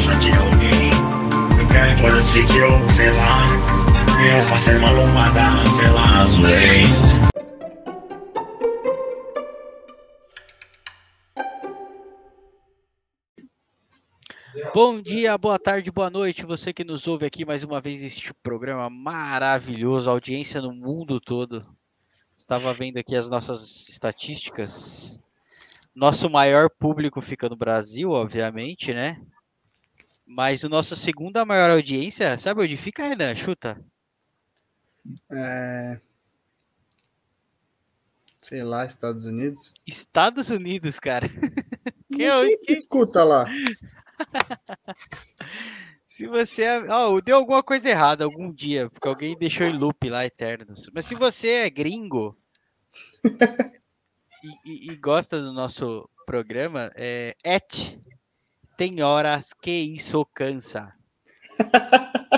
só que alguém. Se que eu, sei lá, eu passei uma lombada, sei lá, zoei. Bom dia, boa tarde, boa noite, você que nos ouve aqui mais uma vez neste programa maravilhoso, audiência no mundo todo. Estava vendo aqui as nossas estatísticas. Nosso maior público fica no Brasil, obviamente, né? Mas o nosso segunda maior audiência, sabe onde fica, Renan? Chuta. É... Sei lá, Estados Unidos. Estados Unidos, cara. Quem, Quem que escuta lá? se você. Oh, deu alguma coisa errada algum dia, porque alguém deixou em loop lá eterno. Mas se você é gringo e, e, e, gosta do nosso programa, é. Et, tem horas que isso cansa.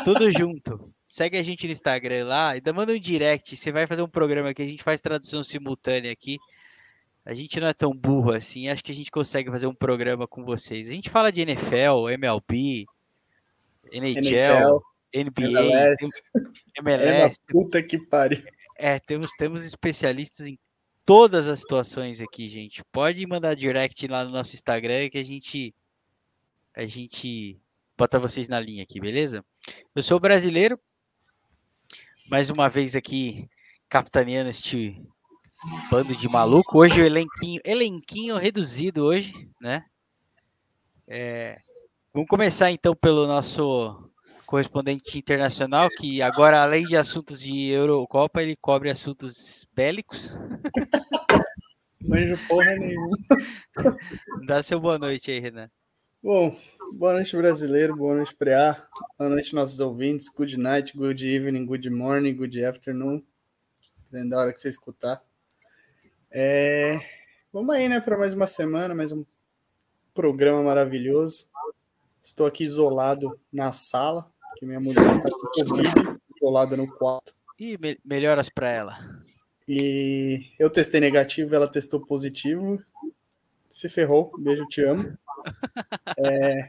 Tudo junto. Segue a gente no Instagram lá, ainda manda um direct. Você vai fazer um programa que a gente faz tradução simultânea aqui. A gente não é tão burro assim, acho que a gente consegue fazer um programa com vocês. A gente fala de NFL, MLB, NHL, NHL NBA, MLS. MLS. É puta que pariu. É, temos, temos especialistas em todas as situações aqui, gente. Pode mandar direct lá no nosso Instagram que a gente a gente bota vocês na linha aqui, beleza? Eu sou brasileiro, mais uma vez aqui capitaneando este bando de maluco. Hoje o elenquinho, elenquinho reduzido hoje, né? É, vamos começar então pelo nosso correspondente internacional, que agora, além de assuntos de Eurocopa, ele cobre assuntos bélicos. Manjo porra nenhuma. Dá seu boa noite aí, Renan. Bom, boa noite, brasileiro, boa noite, Preá, boa noite, nossos ouvintes, good night, good evening, good morning, good afternoon, dependendo da hora que você escutar. É... Vamos aí, né, para mais uma semana, mais um programa maravilhoso. Estou aqui isolado na sala, que minha mulher está com Covid, isolada no quarto. E me melhoras para ela. E eu testei negativo, ela testou positivo. Se ferrou, beijo, te amo. É...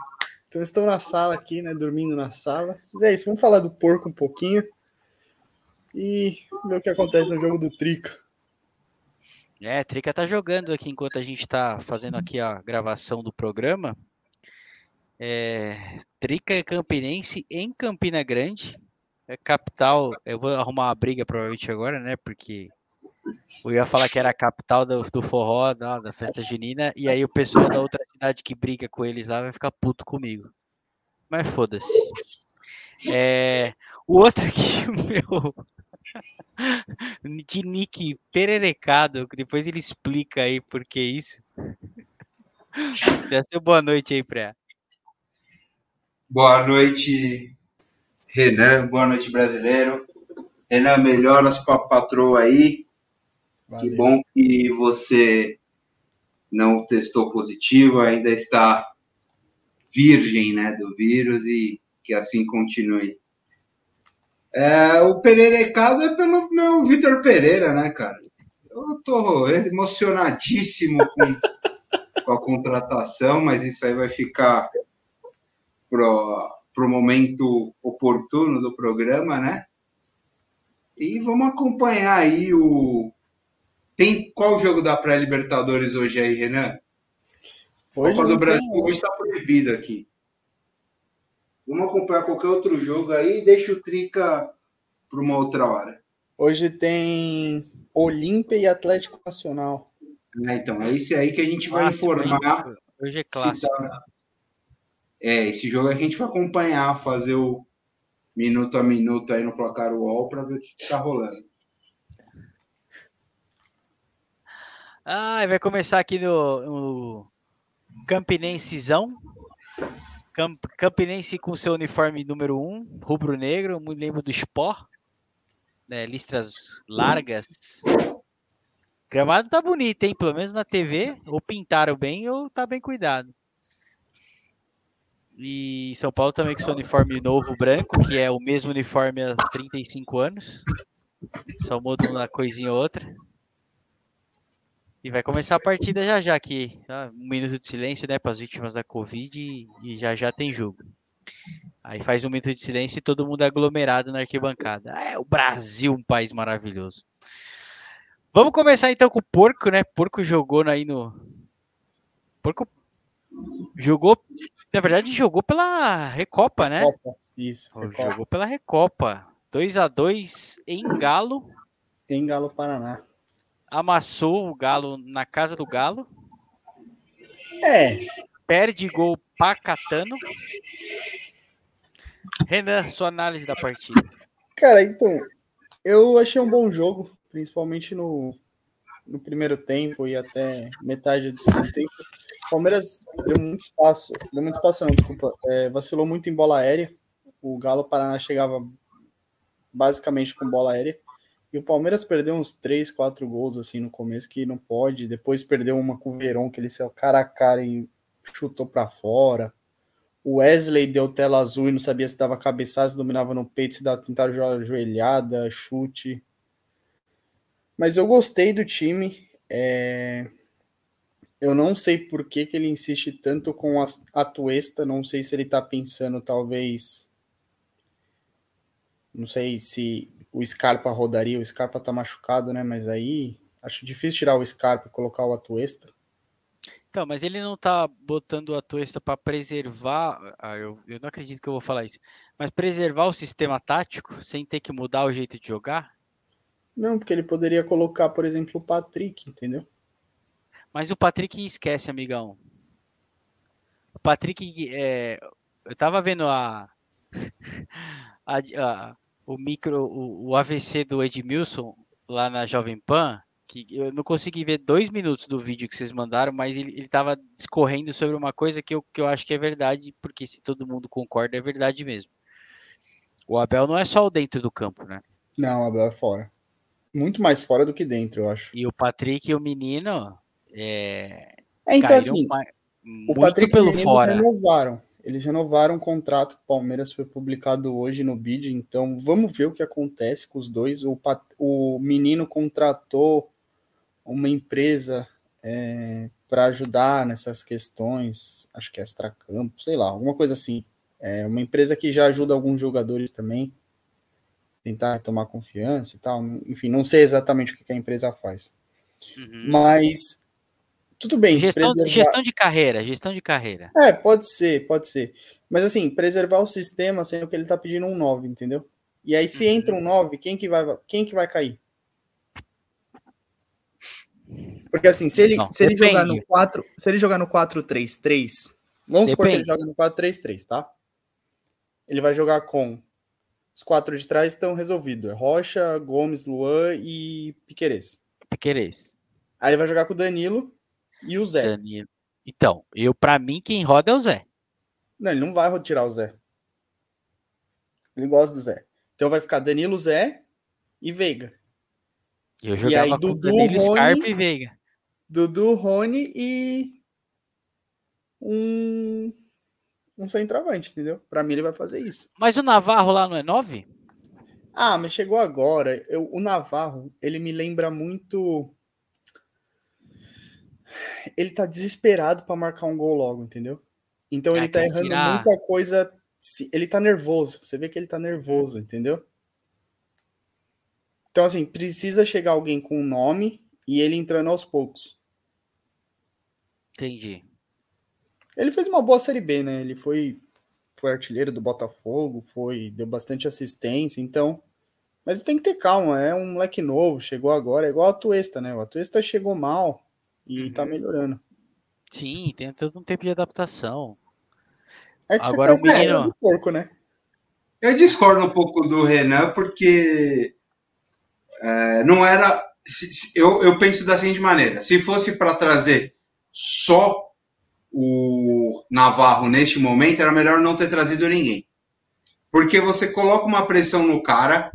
Então estou na sala aqui, né, dormindo na sala. Mas é isso, vamos falar do porco um pouquinho e ver o que acontece no jogo do Trica. É, Trica tá jogando aqui enquanto a gente tá fazendo aqui a gravação do programa. É, Trica é campinense em Campina Grande. É capital. Eu vou arrumar uma briga provavelmente agora, né? Porque eu ia falar que era a capital do, do forró, da, da festa junina, e aí o pessoal da outra cidade que briga com eles lá vai ficar puto comigo. Mas foda-se. É, o outro aqui, meu de nick pererecado, que depois ele explica aí por que isso. Dá seu boa noite aí, Pré. Boa noite, Renan. Boa noite, brasileiro. Renan, melhoras para a patroa aí. Valeu. Que bom que você não testou positivo, ainda está virgem né, do vírus e que assim continue. É, o Pereirecado é pelo meu Vitor Pereira, né, cara? Eu tô emocionadíssimo com, com a contratação, mas isso aí vai ficar pro, pro momento oportuno do programa, né? E vamos acompanhar aí o. Tem qual jogo da pré-Libertadores hoje aí, Renan? Hoje Copa do Brasil tem... hoje está proibido aqui. Vamos acompanhar qualquer outro jogo aí e deixa o Trica para uma outra hora. Hoje tem Olímpia e Atlético Nacional. É, então, é esse aí que a gente vai informar. Hoje é clássico. Tá... É, esse jogo é que a gente vai acompanhar, fazer o minuto a minuto aí no placar UOL para ver o que está rolando. Ah, vai começar aqui no, no Campinensezão. Camp, Campinense com seu uniforme número 1, um, rubro-negro, me lembro do Sport, né, listras largas. Gramado tá bonito, hein? Pelo menos na TV, ou pintaram bem ou tá bem cuidado. E São Paulo também com seu uniforme novo branco, que é o mesmo uniforme há 35 anos. Só muda uma coisinha ou outra. E vai começar a partida já já aqui. Tá? Um minuto de silêncio, né, para as vítimas da Covid e, já já tem jogo. Aí faz um minuto de silêncio e todo mundo é aglomerado na arquibancada. É o Brasil, um país maravilhoso. Vamos começar então com o Porco, né? Porco jogou aí no. Porco jogou, na verdade, jogou pela Recopa, né? Recopa. Isso. Recopa. Jogou pela Recopa. 2 a 2 em Galo. Em Galo, Paraná. Amassou o Galo na casa do Galo. É. Perde gol Pacatano. Renan, sua análise da partida. Cara, então, eu achei um bom jogo, principalmente no, no primeiro tempo e até metade do segundo tempo. O Palmeiras deu muito espaço, deu muito espaço, não, desculpa, é, vacilou muito em bola aérea. O Galo Paraná chegava basicamente com bola aérea. E o Palmeiras perdeu uns 3, 4 gols assim no começo que não pode. Depois perdeu uma com o Verón, que ele saiu cara a cara e chutou para fora. O Wesley deu tela azul e não sabia se dava cabeçada, se dominava no peito, se dava tentar jogar joelhada, chute. Mas eu gostei do time. É... Eu não sei por que, que ele insiste tanto com a, a Tuesta. Não sei se ele tá pensando, talvez. Não sei se o Scarpa rodaria. O Scarpa tá machucado, né? Mas aí acho difícil tirar o Scarpa e colocar o Atuesta. Então, mas ele não tá botando a Tuesta para preservar. Ah, eu, eu não acredito que eu vou falar isso. Mas preservar o sistema tático sem ter que mudar o jeito de jogar? Não, porque ele poderia colocar, por exemplo, o Patrick, entendeu? Mas o Patrick esquece, amigão. O Patrick, é, eu tava vendo a, a, a o micro, o, o, AVC do Edmilson lá na Jovem Pan, que eu não consegui ver dois minutos do vídeo que vocês mandaram, mas ele, ele tava discorrendo sobre uma coisa que eu, que eu acho que é verdade, porque se todo mundo concorda, é verdade mesmo. O Abel não é só o dentro do campo, né? Não, o Abel é fora muito mais fora do que dentro, eu acho. E o Patrick e o menino. É, é então assim. O Patrick pelo e o menino fora. renovaram. Eles renovaram o contrato. O Palmeiras foi publicado hoje no bid. Então vamos ver o que acontece com os dois. O, o menino contratou uma empresa é, para ajudar nessas questões. Acho que é extracampo, sei lá, alguma coisa assim. É uma empresa que já ajuda alguns jogadores também tentar tomar confiança e tal. Enfim, não sei exatamente o que a empresa faz. Uhum. Mas tudo bem. Gestão, preservar... gestão de carreira, gestão de carreira. É, pode ser, pode ser. Mas assim, preservar o sistema sendo que ele tá pedindo um 9, entendeu? E aí, se uhum. entra um 9, quem que vai, quem que vai cair? Porque assim, se ele, não, se ele jogar no 4, se ele jogar no 4-3-3, vamos depende. supor que ele joga no 4-3-3, tá? Ele vai jogar com os quatro de trás estão resolvidos. É Rocha, Gomes, Luan e Piquerez. Piquerez. Aí ele vai jogar com o Danilo e o Zé. Danilo. Então, eu para mim quem roda é o Zé. Não, ele não vai tirar o Zé. Ele gosta do Zé. Então vai ficar Danilo, Zé e Veiga. Eu jogava e aí, Dudu, Danilo, Rony, Scarpa e Veiga. Dudu, Rony e um um centroavante, entendeu? Para mim ele vai fazer isso. Mas o Navarro lá não é 9? Ah, mas chegou agora. Eu, o Navarro, ele me lembra muito. Ele tá desesperado para marcar um gol logo, entendeu? Então ele tá errando tirar... muita coisa. Ele tá nervoso. Você vê que ele tá nervoso, entendeu? Então, assim, precisa chegar alguém com um nome e ele entrando aos poucos. Entendi. Ele fez uma boa Série B, né? Ele foi, foi artilheiro do Botafogo, foi deu bastante assistência, então. Mas tem que ter calma, é um moleque novo, chegou agora, é igual a Tuesta, né? O Atuesta chegou mal e uhum. tá melhorando. Sim, tem todo um tempo de adaptação. É que agora você o menino do porco, né? Eu discordo um pouco do Renan, porque é, não era. Eu, eu penso da seguinte maneira: se fosse para trazer só o Navarro neste momento, era melhor não ter trazido ninguém. Porque você coloca uma pressão no cara,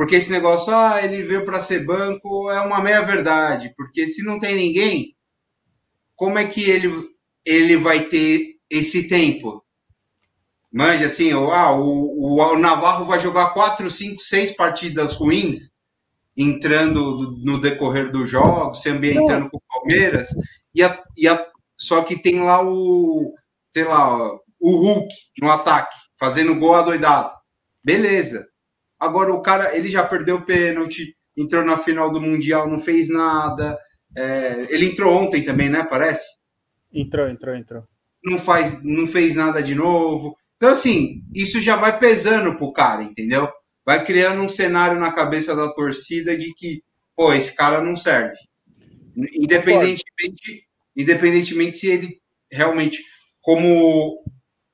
porque esse negócio, ah, ele veio para ser banco, é uma meia verdade. Porque se não tem ninguém, como é que ele, ele vai ter esse tempo? Manja assim, ah, o, o, o Navarro vai jogar quatro, cinco, seis partidas ruins, entrando no decorrer do jogo, se ambientando não. com o Palmeiras, e a, e a, só que tem lá o, sei lá, o Hulk no ataque, fazendo gol adoidado. Beleza. Agora o cara, ele já perdeu o pênalti, entrou na final do Mundial, não fez nada. É, ele entrou ontem também, né? Parece? Entrou, entrou, entrou. Não, faz, não fez nada de novo. Então, assim, isso já vai pesando pro cara, entendeu? Vai criando um cenário na cabeça da torcida de que, pô, esse cara não serve. Independentemente, independentemente se ele realmente, como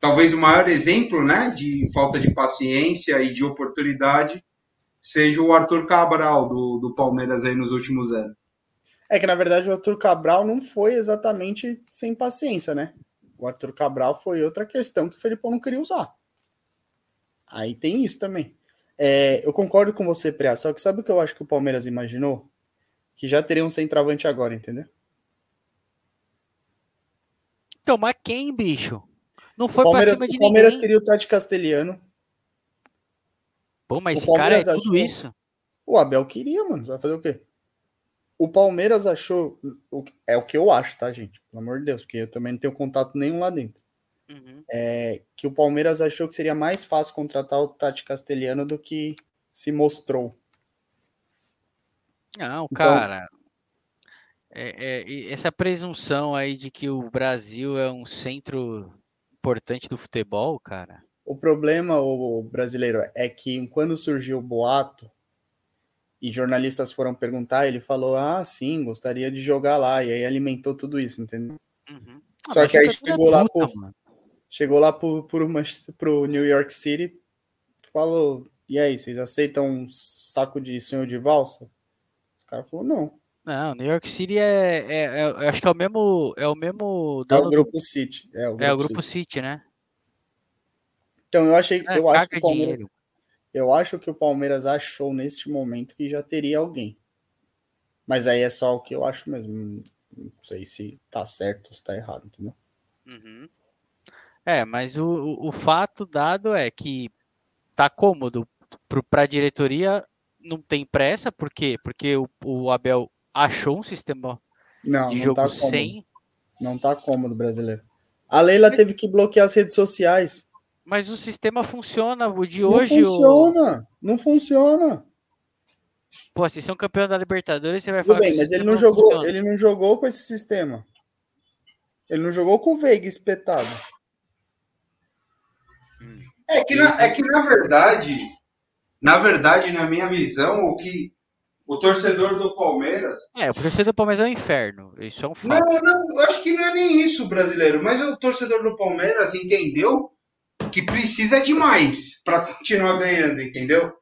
talvez o maior exemplo, né, de falta de paciência e de oportunidade, seja o Arthur Cabral do, do Palmeiras aí nos últimos anos. É que, na verdade, o Arthur Cabral não foi exatamente sem paciência, né? O Arthur Cabral foi outra questão que o Felipão não queria usar. Aí tem isso também. É, eu concordo com você, Priá, só que sabe o que eu acho que o Palmeiras imaginou? Que já teria um centroavante agora, entendeu? Então, mas quem, bicho? Não foi pra cima de O Palmeiras ninguém. queria o Tati Castelhano. Pô, mas o esse cara é Palmeiras tudo achou- isso? O Abel queria, mano. Vai fazer o quê? O Palmeiras achou. É o que eu acho, tá, gente? Pelo amor de Deus, porque eu também não tenho contato nenhum lá dentro. Uhum. É que o Palmeiras achou que seria mais fácil contratar o Tati Castelhano do que se mostrou. Não, Então- cara. É, é, e essa presunção aí de que o Brasil é um centro importante do futebol, cara. O problema, o brasileiro, é que quando surgiu o boato e jornalistas foram perguntar, ele falou: Ah, sim, gostaria de jogar lá. E aí alimentou tudo isso, entendeu? Uhum. Só mas que aí chegou lá puta, mano. Chegou lá pro, pro, Manchester- pro New York City, falou: E aí, vocês aceitam um saco de sonho de valsa? Os caras falaram: Não. Não, New York City é, é, é- eu acho que é o mesmo, é o mesmo É o do- grupo City. É o grupo, é o grupo City. City, né? Então eu achei, É, eu acho que o Palmeiras, dinheiro. eu acho que o Palmeiras achou neste momento que já teria alguém. Mas aí é só o que eu acho mesmo. Não sei se tá certo ou se tá errado, entendeu? Uhum. É, mas o, o, o fato dado é que tá cômodo para a diretoria, não tem pressa, por quê? Porque o, o Abel achou um sistema Não, de não jogo tá sem, Não tá cômodo brasileiro. A Leila teve que bloquear as redes sociais. mas o sistema funciona. O de Não hoje, o, funciona. Não funciona. pô, se são campeão da Libertadores, você vai Tudo falar bem, que o mas ele sistema não jogou, funciona. ele não jogou com esse sistema. Ele não jogou com o Veiga espetado. É que, na, é que na verdade, na verdade, na minha visão, o que o torcedor do Palmeiras. É, o torcedor do Palmeiras é um inferno. Isso é um Não, fato. não, eu acho que não é nem isso, brasileiro, mas o torcedor do Palmeiras entendeu que precisa de mais para continuar ganhando, entendeu?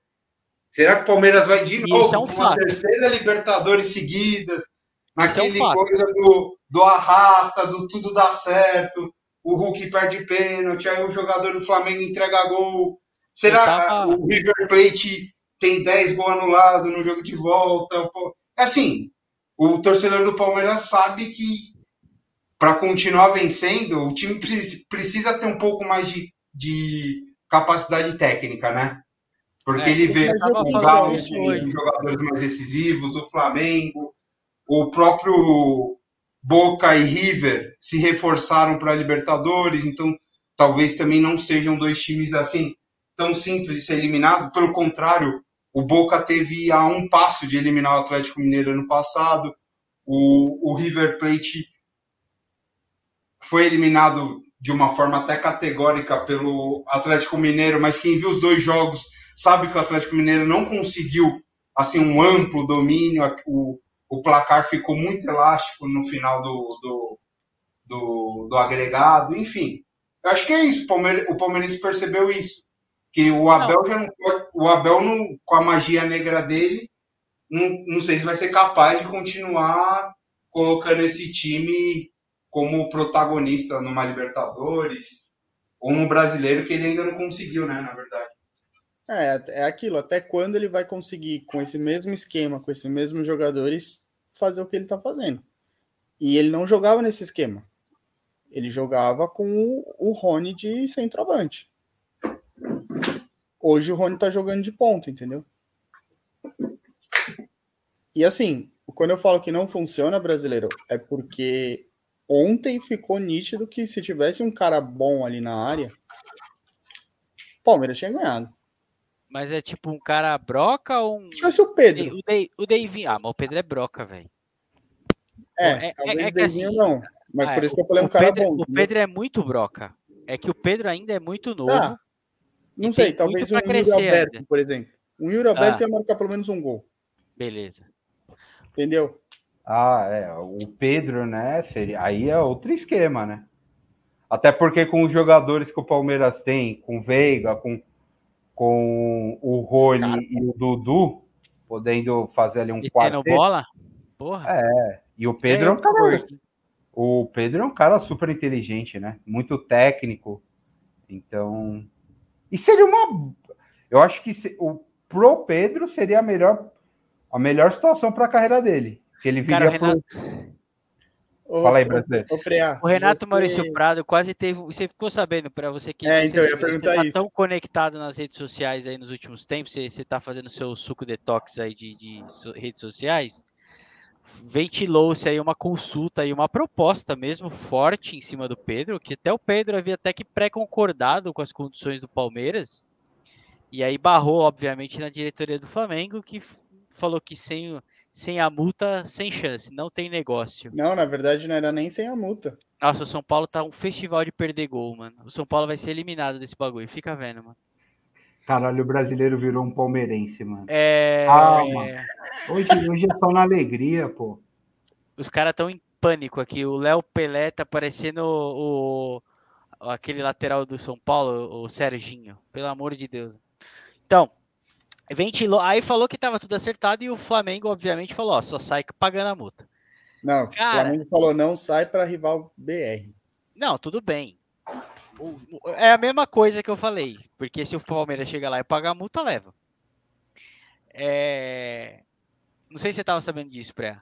Será que o Palmeiras vai de Isso novo é um com fato. terceira Libertadores seguida? Isso é um Naquele coisa do, do arrasta, do tudo dá certo, o Hulk perde pênalti, aí o jogador do Flamengo entrega gol. Será Eu tava- que o River Plate tem 10 gols anulados no jogo de volta? Pô, Assim, o torcedor do Palmeiras sabe que para continuar vencendo, o time pre- precisa ter um pouco mais de, de capacidade técnica, né? Porque É, ele vê o Galo com jogadores mais decisivos, o Flamengo, o próprio Boca e River se reforçaram para a Libertadores, então talvez também não sejam dois times assim tão simples de ser eliminado. Pelo contrário, o Boca teve a um passo de eliminar o Atlético Mineiro ano passado. O, o River Plate foi eliminado de uma forma até categórica pelo Atlético Mineiro, mas quem viu os dois jogos sabe que o Atlético Mineiro não conseguiu assim um amplo domínio. O, o placar ficou muito elástico no final do, do, do, do agregado. Enfim, eu acho que é isso. O Palmeiras, o Palmeirense percebeu isso. Que o Abel já não pode, o Abel com a magia negra dele, não, não sei se vai ser capaz de continuar colocando esse time como protagonista numa Libertadores ou no brasileiro que ele ainda não conseguiu, né, na verdade. É, é aquilo. Até quando ele vai conseguir, com esse mesmo esquema, com esses mesmos jogadores, fazer o que ele tá fazendo? E ele não jogava nesse esquema. Ele jogava com o, o Rony de centroavante. Hoje o Rony tá jogando de ponta, entendeu? E assim, quando eu falo que não funciona brasileiro, é porque ontem ficou nítido que se tivesse um cara bom ali na área, Palmeiras tinha ganhado. Mas é tipo um cara broca ou um. Se tivesse o Pedro. O, Dei, o Davinho. Ah, mas o Pedro é broca, velho. É, é, talvez é que assim, não. Mas Ah, por é, isso que eu falei um o cara Pedro, bom. o Pedro é muito broca. É que o Pedro ainda é muito novo. Tá. Não sei, talvez um pra Yuri crescer Alberto, ainda. por exemplo. Um Yuri Alberto Ah. ia marcar pelo menos um gol. Beleza. Entendeu? Ah, é. O Pedro, né? Seria, aí é outro esquema, né? Até porque com os jogadores que o Palmeiras tem, com o Veiga, com, com o Rony e o Dudu, podendo fazer ali um E tendo bola? Porra. E o Pedro é um outro cara. O Pedro é um cara super inteligente, né? Muito técnico. Então. E seria uma. Eu acho que se- o pro Pedro seria a melhor, a melhor situação para a carreira dele. Que ele Cara, o viria pro- Renato, Ô, Fala aí, brasileiro. ô, o Renato você- Maurício Prado quase teve. Você ficou sabendo, para você que É, você, então, você perguntar tá tão conectado nas redes sociais aí nos últimos tempos, você, você tá fazendo seu suco detox aí de, de redes sociais. Ventilou-se aí uma consulta e uma proposta mesmo forte em cima do Pedro, que até o Pedro havia até que pré-concordado com as condições do Palmeiras. E aí barrou, obviamente, na diretoria do Flamengo, que falou que sem, sem a multa, sem chance, não tem negócio. Não, na verdade não era nem sem a multa. Nossa, o São Paulo tá um festival de perder gol, mano. O São Paulo vai ser eliminado desse bagulho, fica vendo, mano. Caralho, o brasileiro virou um palmeirense, mano. É... Ah, mano. Hoje, hoje é só na alegria, pô. Os caras estão em pânico aqui. O Léo Pelé tá parecendo o, o- aquele lateral do São Paulo, o Serginho. Pelo amor de Deus. Então, ventilou. Aí falou que tava tudo acertado e o Flamengo, obviamente, falou: ó, só sai pagando a multa. Não, Cara. o Flamengo falou não sai para rival BR. Não, tudo bem. O- o- É a mesma coisa que eu falei, porque se o Palmeiras chegar lá e pagar a multa, leva. É... Não sei se você tava sabendo disso, Pré.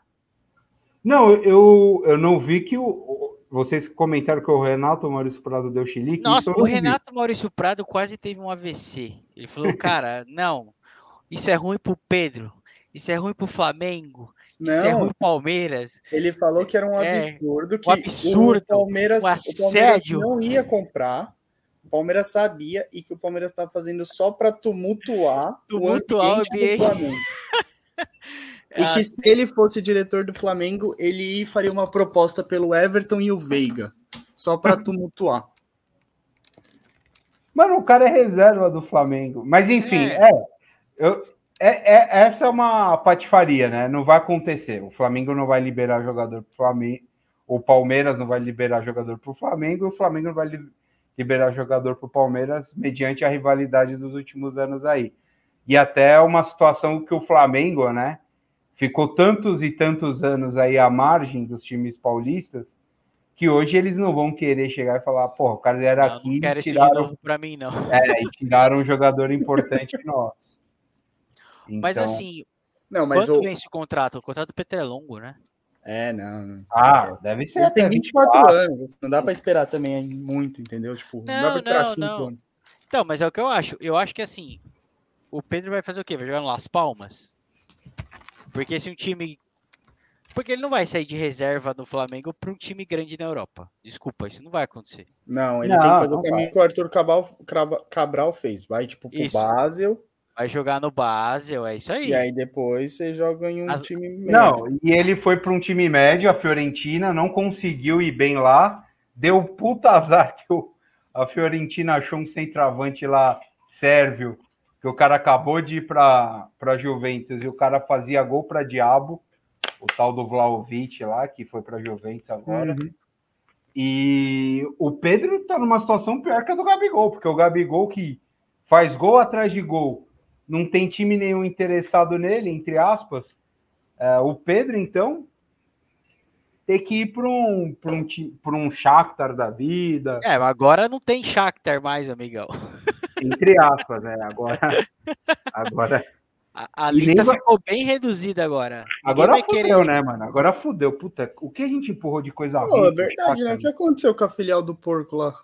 Não, eu, eu não vi que o. o- Vocês comentaram que o Renato Maurício Prado deu chilique. Nossa, o vi. Renato Maurício Prado quase teve um AVC. Ele falou, cara, não, isso é ruim pro Pedro, isso é ruim pro Flamengo, isso é ruim Não, pro Palmeiras. ele falou que era um É, absurdo que absurdo, o Palmeiras, um o Palmeiras assédio. não ia comprar. O Palmeiras sabia e que o Palmeiras estava fazendo só para tumultuar, Tumultuar o o ambiente. do Flamengo. E Ah, que se ele fosse diretor do Flamengo, ele faria uma proposta pelo Everton e o Veiga, só para tumultuar. Mano, o cara é reserva do Flamengo. Mas enfim, É. é. eu, é, é- essa é uma patifaria, né? Não vai acontecer. O Flamengo não vai liberar jogador pro Flamengo. O Palmeiras não vai liberar jogador pro Flamengo. E o Flamengo não vai li- liberar jogador pro Palmeiras mediante a rivalidade dos últimos anos aí. E até uma situação que o Flamengo, né? Ficou tantos e tantos anos aí à margem dos times paulistas que hoje eles não vão querer chegar e falar, porra, o cara era não, aqui não quero de tiraram novo pra mim, não. é, e tiraram um jogador importante nosso. Mas Então, assim, Não, mas quanto o. vence o contrato? O contrato do Petro é longo, né? É, não. não. Ah, deve ser Ele tem 24 anos, não dá para esperar também muito, entendeu? Tipo, não, dá Não, para esperar não, 5 não. anos. Então, mas é o que eu acho. Eu acho que assim, o Pedro vai fazer o quê? Vai jogar no Las Palmas? Porque se um time. Porque ele não vai sair de reserva do Flamengo para um time grande na Europa. Desculpa, isso não vai acontecer. Não, ele Não, tem que fazer o caminho que o Arthur Cabral, Cabral fez. Vai, tipo, pro Isso. Basel, Vai jogar no Basel, é isso aí. e aí depois você joga em um As- time médio. Não, e ele foi para um time médio, a Fiorentina, não conseguiu ir bem lá, deu puta azar que o- a Fiorentina achou um centroavante lá, sérvio, que o cara acabou de ir para a Juventus e o cara fazia gol para diabo, o tal do Vlaovic lá, que foi para a Juventus agora. Uhum. E o Pedro tá numa situação pior que a do Gabigol, porque o Gabigol que faz gol atrás de gol, não tem time nenhum interessado nele, entre aspas. É, o Pedro, então, tem que ir para um, pra um, pra um Shakhtar da vida, É, mas agora não tem Shakhtar mais, amigão. entre aspas, né? Agora, agora, A, a nem lista vai- ficou bem reduzida agora. Agora vai fudeu, querer. né, mano? Agora fudeu. Puta, o que a gente empurrou de coisa Pô, ruim? é verdade, né? O que aconteceu com a filial do porco lá?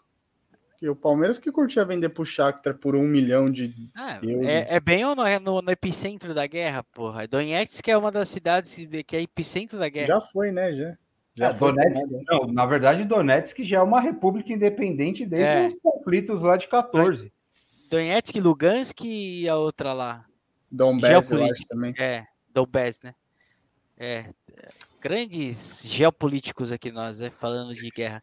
O Palmeiras que curtia vender pro Shakhtar por um milhão de Ah, euros. é, é bem ou não é no, no epicentro da guerra, porra. Donetsk é uma das cidades que é epicentro da guerra. Já foi, né? Já. Já É, foi Donetsk, tomado. não, na verdade, Donetsk já é uma república independente desde É. os conflitos lá de 14. Donetsk, Lugansk e a outra lá. Dom Bess, eu acho também. É, Donbass, né? É, grandes geopolíticos aqui nós, né? Falando de guerra.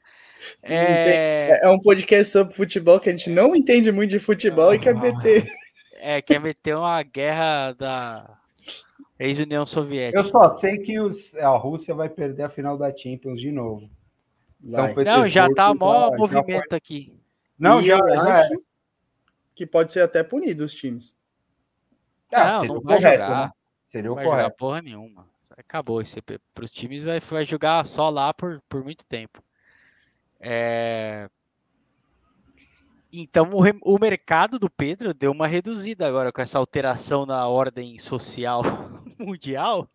É, É é um podcast sobre futebol que a gente não entende muito de futebol e quer meter. é, quer meter uma guerra da ex-União Soviética. Eu só sei que os- a Rússia vai perder a final da Champions de novo. Vai. São Não, já tá mó já- já movimento aqui. Não, E já, eu já acho é. que pode ser até punido os times. Ah, não, seria não o vai correto, jogar. né? Seria Não o vai jogar correto. porra nenhuma. Acabou isso. Para os times vai, vai jogar só lá por, por muito tempo. É, Então o, re- o mercado do Pedro deu uma reduzida agora com essa alteração na ordem social mundial.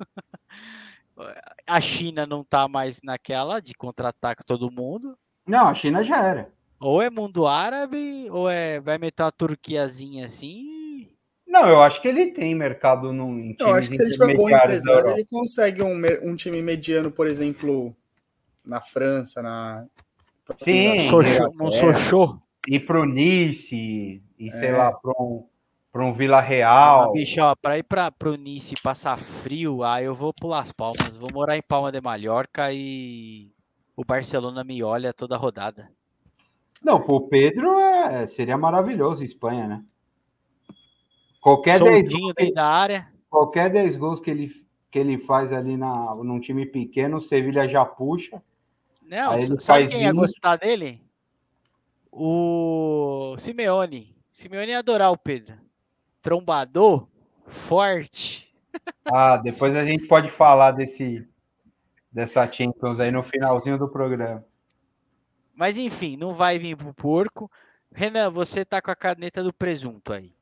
A China não tá mais naquela de contra-ataque todo mundo. Não, a China já era. Ou é mundo árabe, ou é vai meter uma Turquiazinha assim. Não, eu acho que ele tem mercado no, em Eu acho que se ele times for bom empresário, ele consegue um, um time mediano, por exemplo, na França, na. Sim, Sochô, um Inglaterra. Sochô. Ir pro Nice, e sei É. lá, para um, pra um Vila Real. Bicho, ó, pra ir pra, pro Nice e passar frio, aí eu vou pular as palmas. Vou morar em Palma de Mallorca e o Barcelona me olha toda rodada. Não, pro Pedro é, seria maravilhoso Espanha, né? Qualquer 10 Soldinho gols, dentro da área. qualquer 10 gols que ele, que ele faz ali na, num time pequeno, o Sevilha já puxa. Não, Aí ele sabe quem ia 20. gostar dele? O Simeone. Simeone ia adorar o Pedro. Trombador, forte. Ah, depois a gente pode falar desse dessa Champions aí no finalzinho do programa. Mas enfim, não vai vir pro porco. Renan, você tá com a caneta do presunto aí.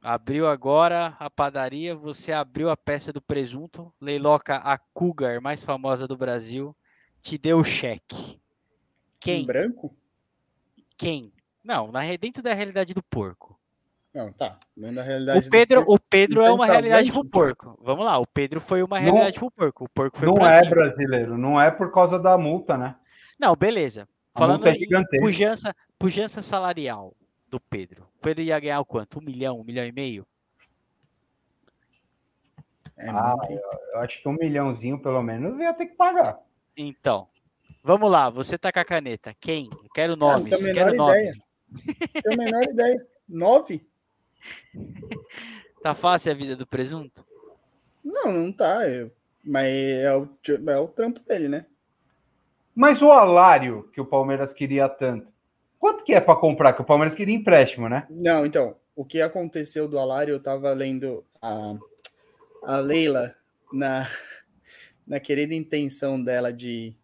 Abriu agora a padaria, você abriu a peça do presunto, leiloca a Cougar, mais famosa do Brasil, te deu o cheque. Em Quem? branco? Quem? Não, na, dentro da realidade do porco. Não, tá. Dentro da realidade O do Pedro, porco, o Pedro é uma realidade pro porco. Vamos lá, o Pedro foi uma Não- realidade pro porco. O porco foi Não é cima. brasileiro, não é por causa da multa, né? Não, beleza. A Falando multa é em pujança, pujança salarial do Pedro. O Pedro ia ganhar o quanto? Um milhão, um milhão e meio? É Ah, hein? Eu acho que um milhãozinho, pelo menos, ia ter que pagar. Então, vamos lá, você tá com a caneta. Quem? Eu quero não nomes, tenho a quero ideia. Tenho a menor ideia. Nove? Tá fácil a vida do presunto? Não, não tá. eu- Mas é o, é o trampo dele, né? Mas o Alário, que o Palmeiras queria tanto, quanto que é para comprar? Que o Palmeiras queria empréstimo, né? Não, então, o que aconteceu do Alário, eu tava lendo a, a Leila na, na querida intenção dela de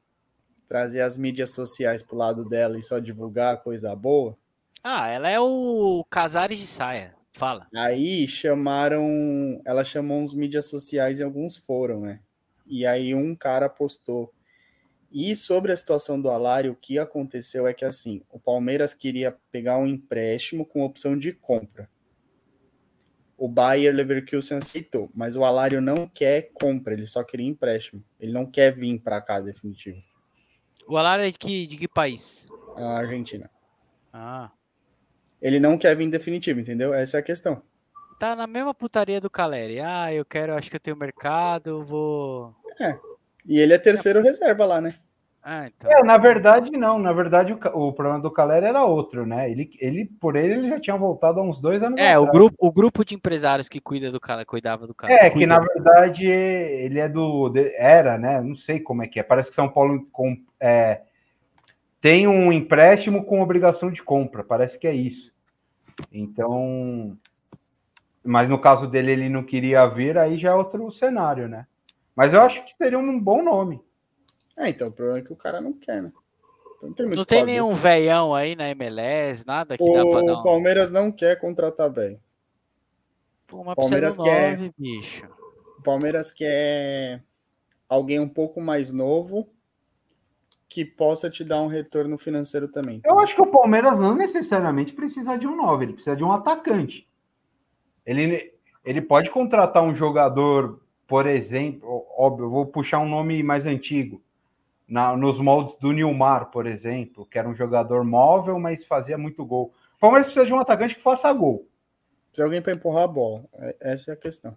trazer as mídias sociais pro lado dela e só divulgar coisa boa. Ah, ela é o Casares de saia. Fala. Aí chamaram, ela chamou uns mídias sociais em alguns foram, né? E aí um cara postou. E sobre a situação do Alário, o que aconteceu é que assim, o Palmeiras queria pegar um empréstimo com opção de compra. O Bayer Leverkusen aceitou, mas o Alário não quer compra, ele só queria empréstimo. Ele não quer vir para cá definitivo. O Alara é de que, de que país? A Argentina. Ah, Ele não quer vir definitivo, entendeu? Essa é a questão. tá na mesma putaria do Caleri. Ah, eu quero, acho que eu tenho mercado, vou. E ele é terceiro reserva lá, né? Ah, então. É, na verdade, não. Na verdade, o, o problema do Calera era outro, né? Ele, ele, por ele, ele já tinha voltado há uns dois anos É, o atrás. grupo, o grupo de empresários que cuida do cara, cuidava do cara. É, que na verdade ele é do. Era, né? Não sei como é que é. Parece que São Paulo com, é, tem um empréstimo com obrigação de compra. Parece que é isso. Então. Mas no caso dele, ele não queria vir, aí já é outro cenário, né? Mas eu acho que seria um bom nome. É, então o problema é que o cara não quer, né? Então, não tem muito Não o tem nenhum veião aí na MLS, nada que dá pra dar O um... Palmeiras não quer contratar velho. Pô, mas Palmeiras quer- bicho. O Palmeiras quer alguém um pouco mais novo que possa te dar um retorno financeiro também. Eu acho que o Palmeiras não necessariamente precisa de um 9, ele precisa de um atacante. Ele, ele pode contratar um jogador, por exemplo, óbvio, eu vou puxar um nome mais antigo, na, nos moldes do Nilmar, por exemplo, que era um jogador móvel, mas fazia muito gol. O Palmeiras precisa de um atacante que faça gol. Precisa alguém para empurrar a bola. É, essa é a questão.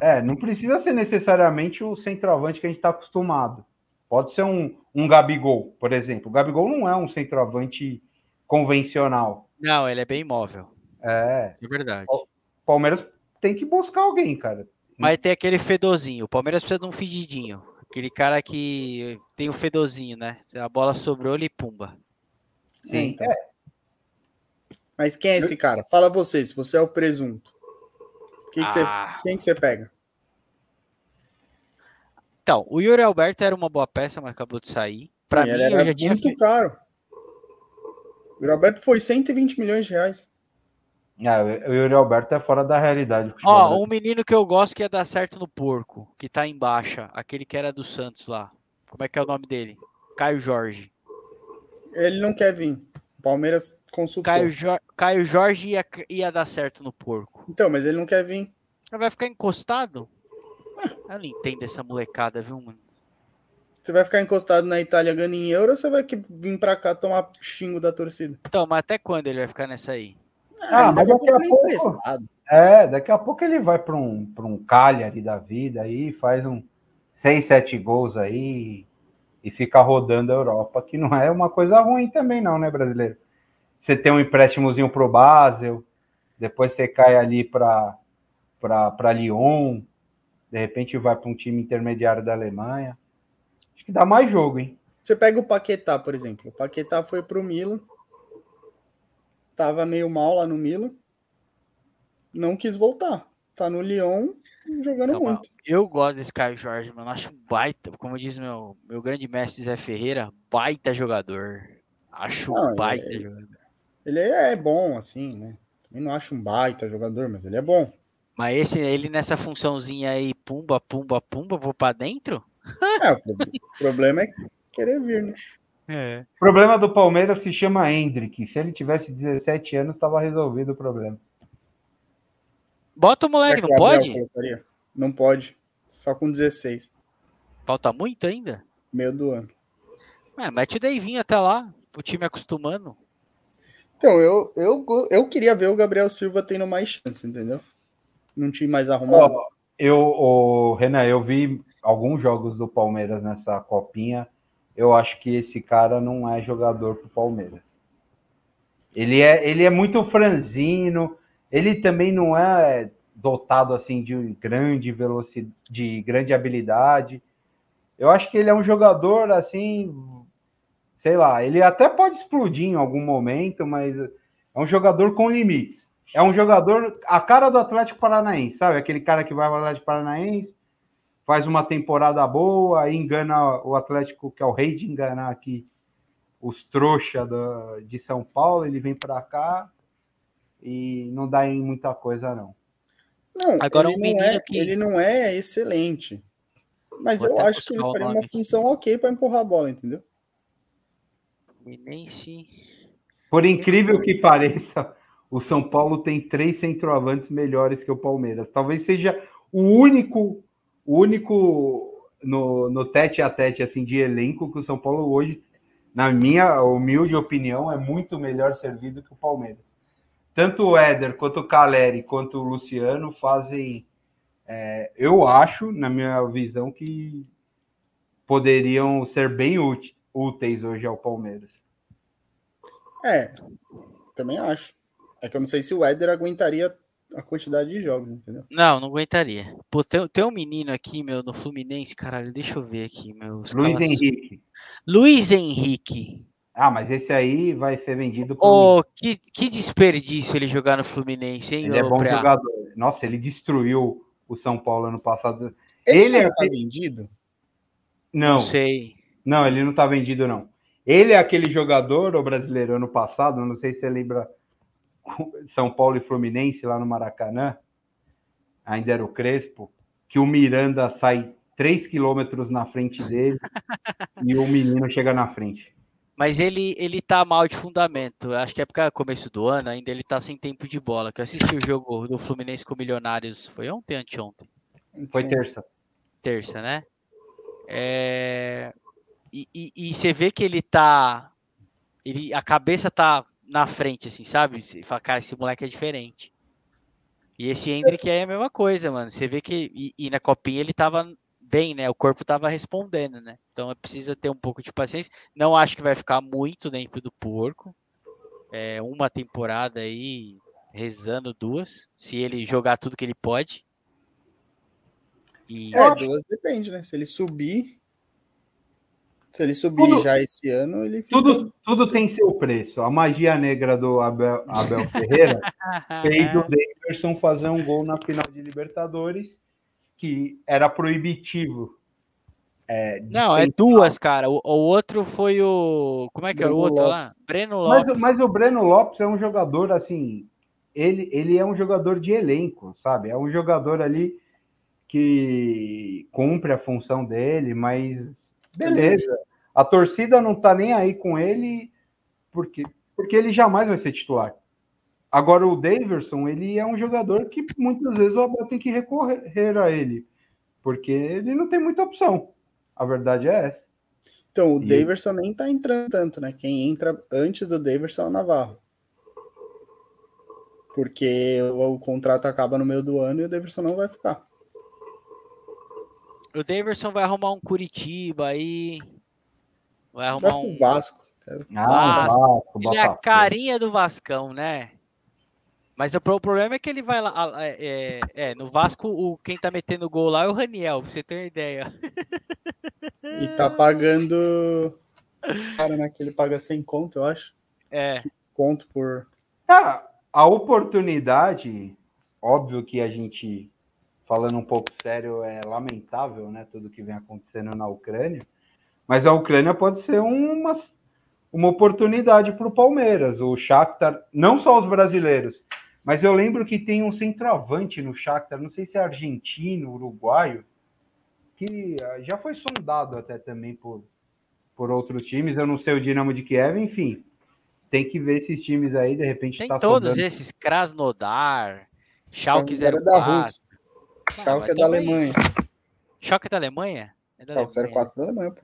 É, não precisa ser necessariamente o centroavante que a gente está acostumado. Pode ser um, um Gabigol, por exemplo. O Gabigol não é um centroavante convencional. Não, ele é bem móvel. É. É verdade. O Palmeiras tem que buscar alguém, cara. Mas tem aquele fedozinho. O Palmeiras precisa de um fedidinho. Aquele cara que tem o fedozinho, né? Se a bola sobrou, ele pumba. É, então. Mas quem é esse cara? Fala você, se você é o presunto. Que que Ah. você, quem que você pega? Então, o Yuri Alberto era uma boa peça, mas acabou de sair. Pra Sim, mim, ele eu era já tinha. muito fe- caro. O Roberto foi 120 milhões de reais. Ah, o Yuri Alberto é fora da realidade. Ó, brasileiro. um menino que eu gosto que ia dar certo no porco, que tá em baixa, aquele que era do Santos lá. Como é que é o nome dele? Caio Jorge. Ele não quer vir. O Palmeiras consultou. Caio, Jo- Caio Jorge ia, ia dar certo no porco. Então, mas ele não quer vir. Ele vai ficar encostado? Eu não entendo essa molecada, viu, mano? Você vai ficar encostado na Itália ganhando em euro ou você vai que- vir pra cá tomar xingo da torcida? Então, mas até quando ele vai ficar nessa aí? Ah, mas daqui a pouco- emprestado. É, daqui a pouco ele vai para um, pra um Cagliari da vida aí, faz um 6, 7 gols aí e fica rodando a Europa, que não é uma coisa ruim também não, né, brasileiro? Você tem um empréstimozinho pro Basel, depois você cai ali para para Lyon, de repente vai para um time intermediário da Alemanha. Acho que dá mais jogo, hein? Você pega o Paquetá, por exemplo. O Paquetá foi pro Milan. Tava meio mal lá no Milan. Não quis voltar. Tá no Lyon jogando Então, muito. Eu gosto desse Caio Jorge, mano. Acho um baita, como diz meu, meu grande mestre Zé Ferreira, baita jogador. Acho Não, um baita ele- jogador. Ele é bom, assim, né? Também não acho um baita jogador, mas ele é bom. Mas esse, ele nessa funçãozinha aí, pumba, pumba, pumba, vou pra dentro? É, o problema é querer vir, né? É. O problema do Palmeiras se chama Hendrick. Se ele tivesse 17 anos, estava resolvido o problema. Bota o moleque, Será não pode? colocaria? Não pode. Só com 16. Falta muito ainda? Meio do ano. É, mete o Deivinho até lá, o time acostumando. Então, eu, eu, eu queria ver o Gabriel Silva tendo mais chance, entendeu? Num time mais arrumado. Ó, eu, o Renan, eu vi alguns jogos do Palmeiras nessa copinha. Eu acho que esse cara não é jogador pro Palmeiras. Ele é, ele é muito franzino. Ele também não é dotado assim de grande velocidade, de grande habilidade. Eu acho que ele é um jogador assim, sei lá, ele até pode explodir em algum momento, mas é um jogador com limites. É um jogador a cara do Atlético Paranaense, sabe? Aquele cara que vai ao Atlético Paranaense, faz uma temporada boa, engana o Atlético, que é o rei de enganar aqui os trouxa da- de São Paulo, ele vem para cá e não dá em muita coisa, não. Não, Agora, ele, um não menino é, que- ele não é excelente. Mas Vou eu acho que ele faria uma função ok para empurrar a bola, entendeu? Fluminense. Por incrível que pareça, o São Paulo tem três centroavantes melhores que o Palmeiras. Talvez seja o único, o único no, no tete a tete assim de elenco que o São Paulo hoje, na minha humilde opinião, é muito melhor servido que o Palmeiras. Tanto o Éder, quanto o Caleri, quanto o Luciano fazem, é, eu acho, na minha visão, que poderiam ser bem úteis hoje ao Palmeiras. É, também acho. É que eu não sei se o Éder aguentaria a quantidade de jogos, entendeu? Não, não aguentaria. Pô, tem, tem um menino aqui, meu, no Fluminense, caralho, deixa eu ver aqui, meu. Luiz. Henrique. Luiz Henrique. Ah, mas esse aí vai ser vendido por. Ô, que, que desperdício ele jogar no Fluminense, hein, ele é bom Preá? jogador. Nossa, ele destruiu o São Paulo ano passado. Ele, Ele já é tá vendido? Não, Não sei. não, ele não tá vendido, não. Ele é aquele jogador, o brasileiro, ano passado, não sei se você lembra São Paulo e Fluminense lá no Maracanã, ainda era o Crespo, que o Miranda sai 3 quilômetros na frente dele e o menino chega na frente. Mas ele, ele tá mal de fundamento. Acho que é porque é começo do ano, ainda ele tá sem tempo de bola. Que eu assisti o jogo do Fluminense com Milionários. Foi ontem, anteontem? Foi terça. Terça, né? É... E, e, e, você vê que ele tá. Ele, a cabeça tá na frente, assim, sabe? Você fala, cara, esse moleque é diferente. E esse Hendrick é a mesma coisa, mano. Você vê que. E, e na copinha ele tava bem, né? O corpo tava respondendo, né? Então é precisa ter um pouco de paciência. Não acho que vai ficar muito dentro do porco. É uma temporada aí, rezando duas. Se ele jogar tudo que ele pode. E... É, duas depende, né? Se ele subir. Se ele subir tudo, já esse ano, ele fica... tudo, tudo tem seu preço. A magia negra do Abel, Abel Ferreira fez o Davidson fazer um gol na final de Libertadores que era proibitivo. É, não, é duas, cara. O, o, outro foi o. Como é que Breno é o outro Lopes. lá? Breno Lopes. Mas, mas, o Breno Lopes é um jogador assim. Ele, ele é um jogador de elenco, sabe? É um jogador ali que cumpre a função dele, mas beleza. A torcida não tá nem aí com ele porque, porque ele jamais vai ser titular. Agora, o Daverson, ele é um jogador que muitas vezes o Abel tem que recorrer a ele, porque ele não tem muita opção. A verdade é essa. Então, o e Daverson nem tá entrando tanto, né? Quem entra antes do Daverson é o Navarro. Porque o, o contrato acaba no meio do ano e o Daverson não vai ficar. O Daverson vai arrumar um Curitiba aí. Vai arrumar vai um. Vasco. Ah, Vasco. Ele é a carinha do Vascão, né? Mas o, problema é que ele vai lá. É, é, no Vasco, o, quem tá metendo gol lá é o Raniel, pra você ter uma ideia. E tá pagando. Cara, né? Que ele paga 100 conto, eu acho. É. Conto por. Ah, a oportunidade, óbvio que a gente, falando um pouco sério, é lamentável, né? Tudo que vem acontecendo na Ucrânia. Mas a Ucrânia pode ser uma, uma oportunidade para o Palmeiras. O Shakhtar, não só os brasileiros, mas eu lembro que tem um centroavante no Shakhtar, não sei se é argentino, uruguaio, que ah, já foi sondado até também por, por outros times. Eu não sei o Dinamo de Kiev, enfim. Tem que ver esses times aí, de repente Tem tá todos sondando. esses, Krasnodar, Schalke 04. É da Rússia. Schalke é da Alemanha. Schalke é da Alemanha? É da Schalke Alemanha. 04 é da Alemanha, pô.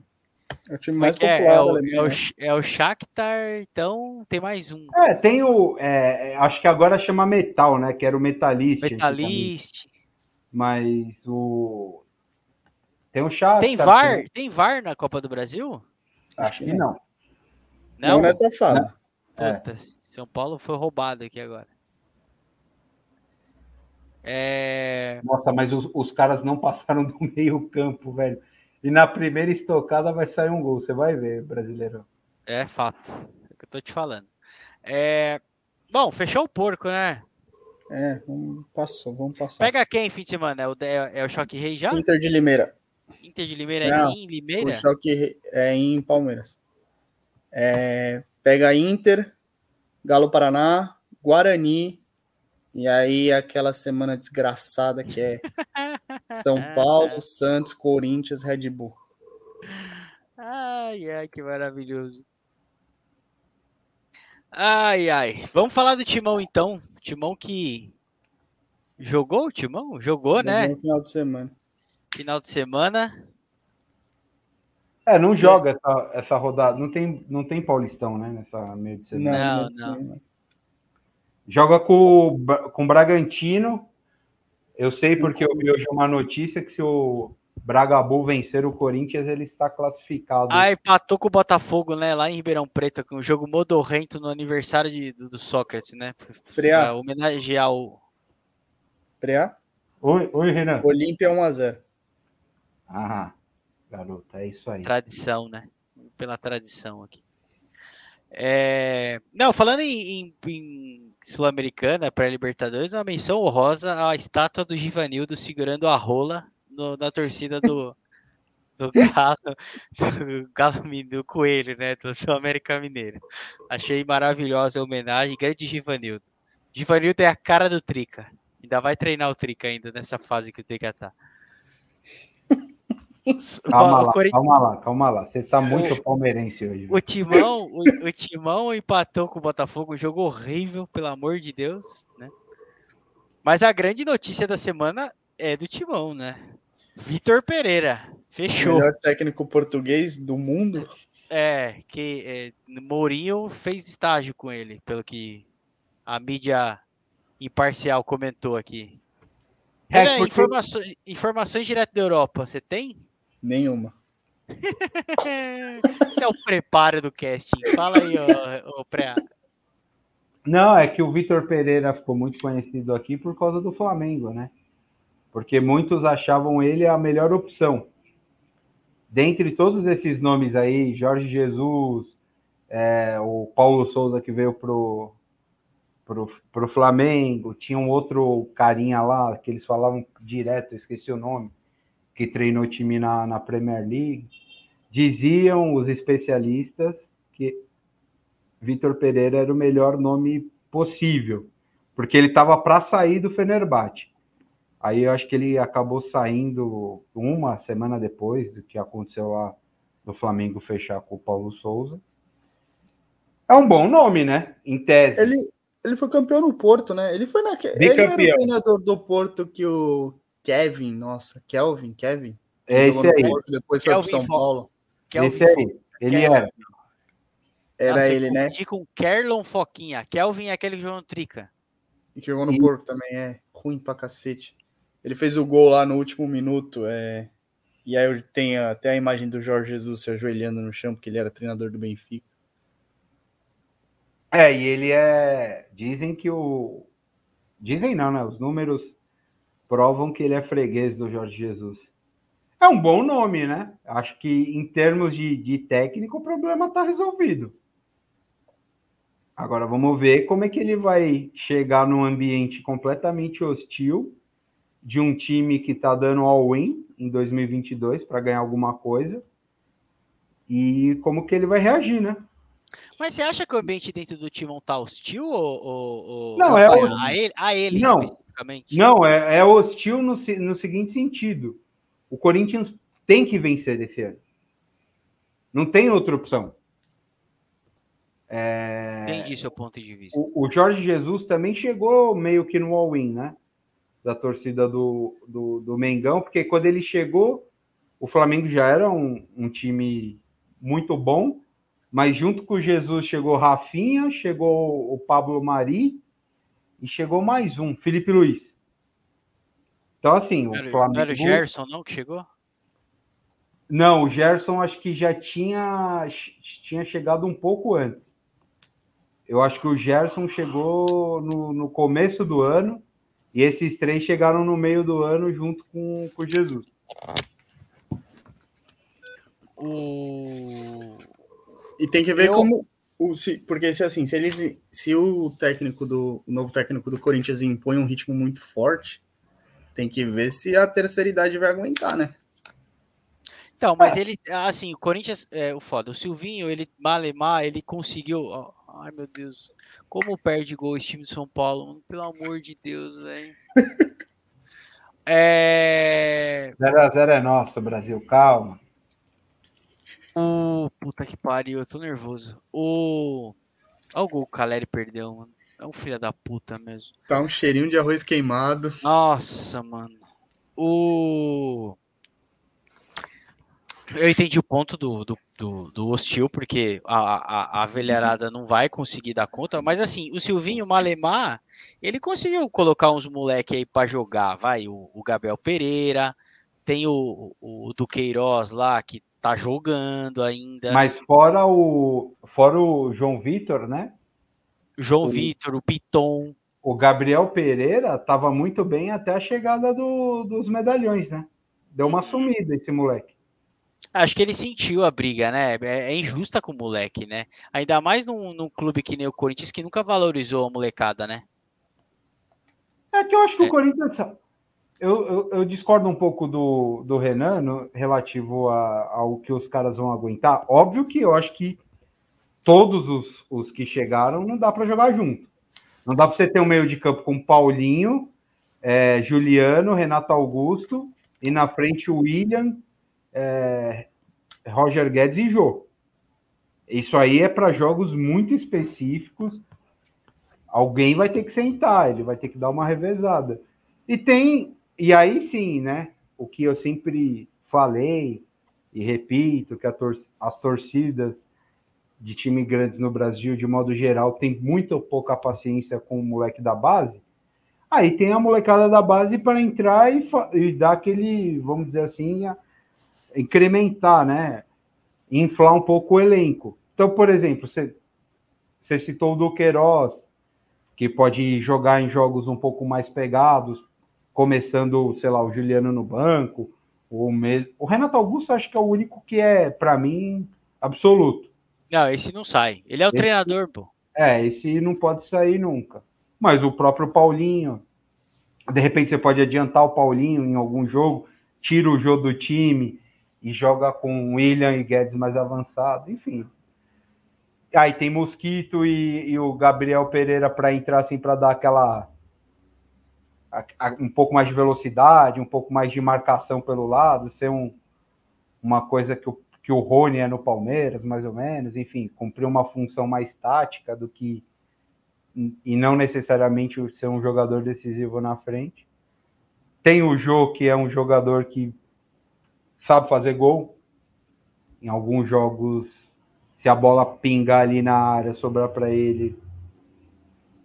É o time mais é, popular é, o, Alemanha, é, o, né? é o Shakhtar, então tem mais um. É, tem o. É, acho que agora chama Metal, né? Que era o Metalist. Metalist. Mas o. Tem o Shakhtar. Tem VAR? Tem... tem VAR na Copa do Brasil? Acho que não. Não, não nessa fase. Puta, São Paulo foi roubado aqui agora. É... Nossa, mas os, os caras não passaram do meio campo, velho. E na primeira estocada vai sair um gol. Você vai ver, brasileiro. É fato. É o que eu tô te falando. É... Bom, fechou o porco, né? É, vamos, passou, vamos passar. Pega quem, fim de semana? É o, é, é o Choque Rei já? Inter de Limeira. Inter de Limeira é Não, é em Limeira? O Choque é em Palmeiras. É, pega Inter, Galo Paraná, Guarani, e aí aquela semana desgraçada que é São Paulo, Santos, Corinthians, Red Bull. Ai, ai, que maravilhoso. Ai, ai. Vamos falar do Timão então. Timão que jogou o Timão? Jogou, Jogou né? No final de semana. Final de semana. É, não joga essa, essa rodada. Não tem, não tem Paulistão, né? Nessa meio de semana. Não, não. Joga com, com o Bragantino. Eu sei porque eu vi hoje uma notícia que se o Bragabu vencer o Corinthians, ele está classificado. Ah, empatou com o Botafogo, né? Lá em Ribeirão Preto, com um jogo modorrento no aniversário de, do, do Sócrates, né? Preá. Pra homenagear o. Preá? Oi, oi, Renan. Olímpia 1x0. Ah, garoto, é isso aí. Tradição, né? Pela tradição aqui. É... Não, falando em, em, em Sul-Americana, para Libertadores, uma menção honrosa à estátua do Givanildo segurando a rola no, na torcida do, do Galo, do Galo do Coelho, né? Do Sul-América Mineiro. Achei maravilhosa a homenagem, grande Givanildo. Givanildo é a cara do Trica. Ainda vai treinar o Trica ainda nessa fase que o Trica tá. Calma lá, calma lá, calma lá. Você tá muito palmeirense hoje. O Timão, o, o, Timão empatou com o Botafogo, um jogo horrível, pelo amor de Deus, né? Mas a grande notícia da semana é do Timão, né? Vitor Pereira, fechou. O melhor técnico português do mundo. É, que é, Mourinho fez estágio com ele, pelo que a mídia imparcial comentou aqui. É, porque... informações, informações direto da Europa, você tem? Nenhuma. Esse é o preparo do casting. Fala aí, ô, ô pré. Não, é que o Vitor Pereira ficou muito conhecido aqui por causa do Flamengo, né? Porque muitos achavam ele a melhor opção. Dentre todos esses nomes aí, Jorge Jesus, é, o Paulo Souza que veio pro, pro, pro Flamengo, tinha um outro carinha lá que eles falavam direto, esqueci o nome, que treinou o time na, na Premier League. Diziam os especialistas que Vitor Pereira era o melhor nome possível, porque ele estava para sair do Fenerbahçe. Aí eu acho que ele acabou saindo uma semana depois do que aconteceu lá do Flamengo fechar com o Paulo Souza. É um bom nome, né? Em tese. Ele, ele foi campeão no Porto, né? Ele foi na. Ele era o treinador do Porto que o Kevin, nossa, Kelvin, Kevin. É esse aí. Porto, depois Kelvin foi pro São Paulo. Kelvin esse aí. Ele Kelvin. era. Era nossa, ele, né? com Kerlon Foquinha. Kelvin é aquele que jogou no Trica. E que jogou no e... Porto também, é. Ruim pra cacete. Ele fez o gol lá no último minuto. É... E aí eu tenho até a imagem do Jorge Jesus se ajoelhando no chão, porque ele era treinador do Benfica. É, e ele é. Dizem que o. Dizem não, né? Os números provam que ele é freguês do Jorge Jesus. É um bom nome, né? Acho que em termos de, de técnico o problema está resolvido. Agora vamos ver como é que ele vai chegar num ambiente completamente hostil de um time que está dando all-in em 2022 para ganhar alguma coisa e como que ele vai reagir, né? Mas você acha que o ambiente dentro do time tá hostil ou, ou, ou... não é a ele, a ele não, especificamente? Não, é, é hostil no, no seguinte sentido: o Corinthians tem que vencer esse ano. Não tem outra opção. É... Entendi seu ponto de vista. O, o Jorge Jesus também chegou meio que no all-in, né? Da torcida do, do, do, Mengão, porque quando ele chegou, o Flamengo já era um, um time muito bom mas junto com Jesus chegou Rafinha, chegou o Pablo Mari e chegou mais um, Felipe Luiz. Então, assim, o era, Flamengo. Não era o Gerson, não, que chegou? Não, o Gerson acho que já tinha, tinha chegado um pouco antes. Eu acho que o Gerson chegou no, no começo do ano e esses três chegaram no meio do ano junto com, com Jesus. O e tem que ver eu... como. O, se, porque se assim, se eles. Se o técnico do. O novo técnico do Corinthians impõe um ritmo muito forte, tem que ver se a terceira idade vai aguentar, né? Então, mas é. ele, assim, o Corinthians, é o foda. O Silvinho, ele, malemar, ele conseguiu. Ó, ai, meu Deus. Como perde gol esse time de São Paulo? Pelo amor de Deus, velho. é. 0x0 é nosso, Brasil, calma. O. Puta que pariu, eu tô nervoso. O. Olha o gol que o Caleri perdeu, mano. É um filho da puta mesmo. Tá um cheirinho de arroz queimado. Nossa, mano. O. Eu entendi o ponto do, do, do, do hostil, porque a, a, a velharada não vai conseguir dar conta, mas assim, o Silvinho Malemar, ele conseguiu colocar uns moleque aí para jogar, vai, o, o Gabriel Pereira, tem o, o Duqueiroz lá, que tá jogando ainda. Mas fora o fora o João Vitor, né? João o, Vitor, o Piton. O Gabriel Pereira estava muito bem até a chegada do, dos medalhões, né? Deu uma sumida esse moleque. Acho que ele sentiu a briga, né? É, é injusta com o moleque, né? Ainda mais num, num, clube que nem o Corinthians, que nunca valorizou a molecada, né? É que eu acho que é. o Corinthians eu, eu, eu, discordo um pouco do, do Renan no, relativo a, ao que os caras vão aguentar. Óbvio que eu acho que todos os, os que chegaram não dá para jogar junto. Não dá para você ter um meio de campo com Paulinho, é, Juliano, Renato Augusto e na frente o William é, Roger Guedes e Jô. Isso aí é para jogos muito específicos. Alguém vai ter que sentar, ele vai ter que dar uma revezada. E tem, e aí sim, né? O que eu sempre falei e repito, que tor as torcidas de time grandes no Brasil, de modo geral, tem muito pouca paciência com o moleque da base. Aí tem a molecada da base para entrar e, e, dar aquele, vamos dizer assim, incrementar, né? Inflar um pouco o elenco. Então, por exemplo, você, você citou o Duqueiroz, que pode jogar em jogos um pouco mais pegados, começando, sei lá, o Juliano no banco, o, mesmo... o Renato Augusto acho que é o único que é, para mim, absoluto. Não, esse não sai. Ele é o esse... treinador, pô. É, esse não pode sair nunca. Mas o próprio Paulinho, de repente você pode adiantar o Paulinho em algum jogo, tira o jogo do time e joga com William e Guedes mais avançado, enfim. Aí tem Mosquito e, e o Gabriel Pereira para entrar assim para dar aquela um pouco mais de velocidade, um pouco mais de marcação pelo lado, ser um, uma coisa que o, que o Rony é no Palmeiras, mais ou menos, enfim, cumprir uma função mais tática do que e não necessariamente ser um jogador decisivo na frente. Tem o Jô, que é um jogador que sabe fazer gol. Em alguns jogos, se a bola pingar ali na área, sobrar para ele,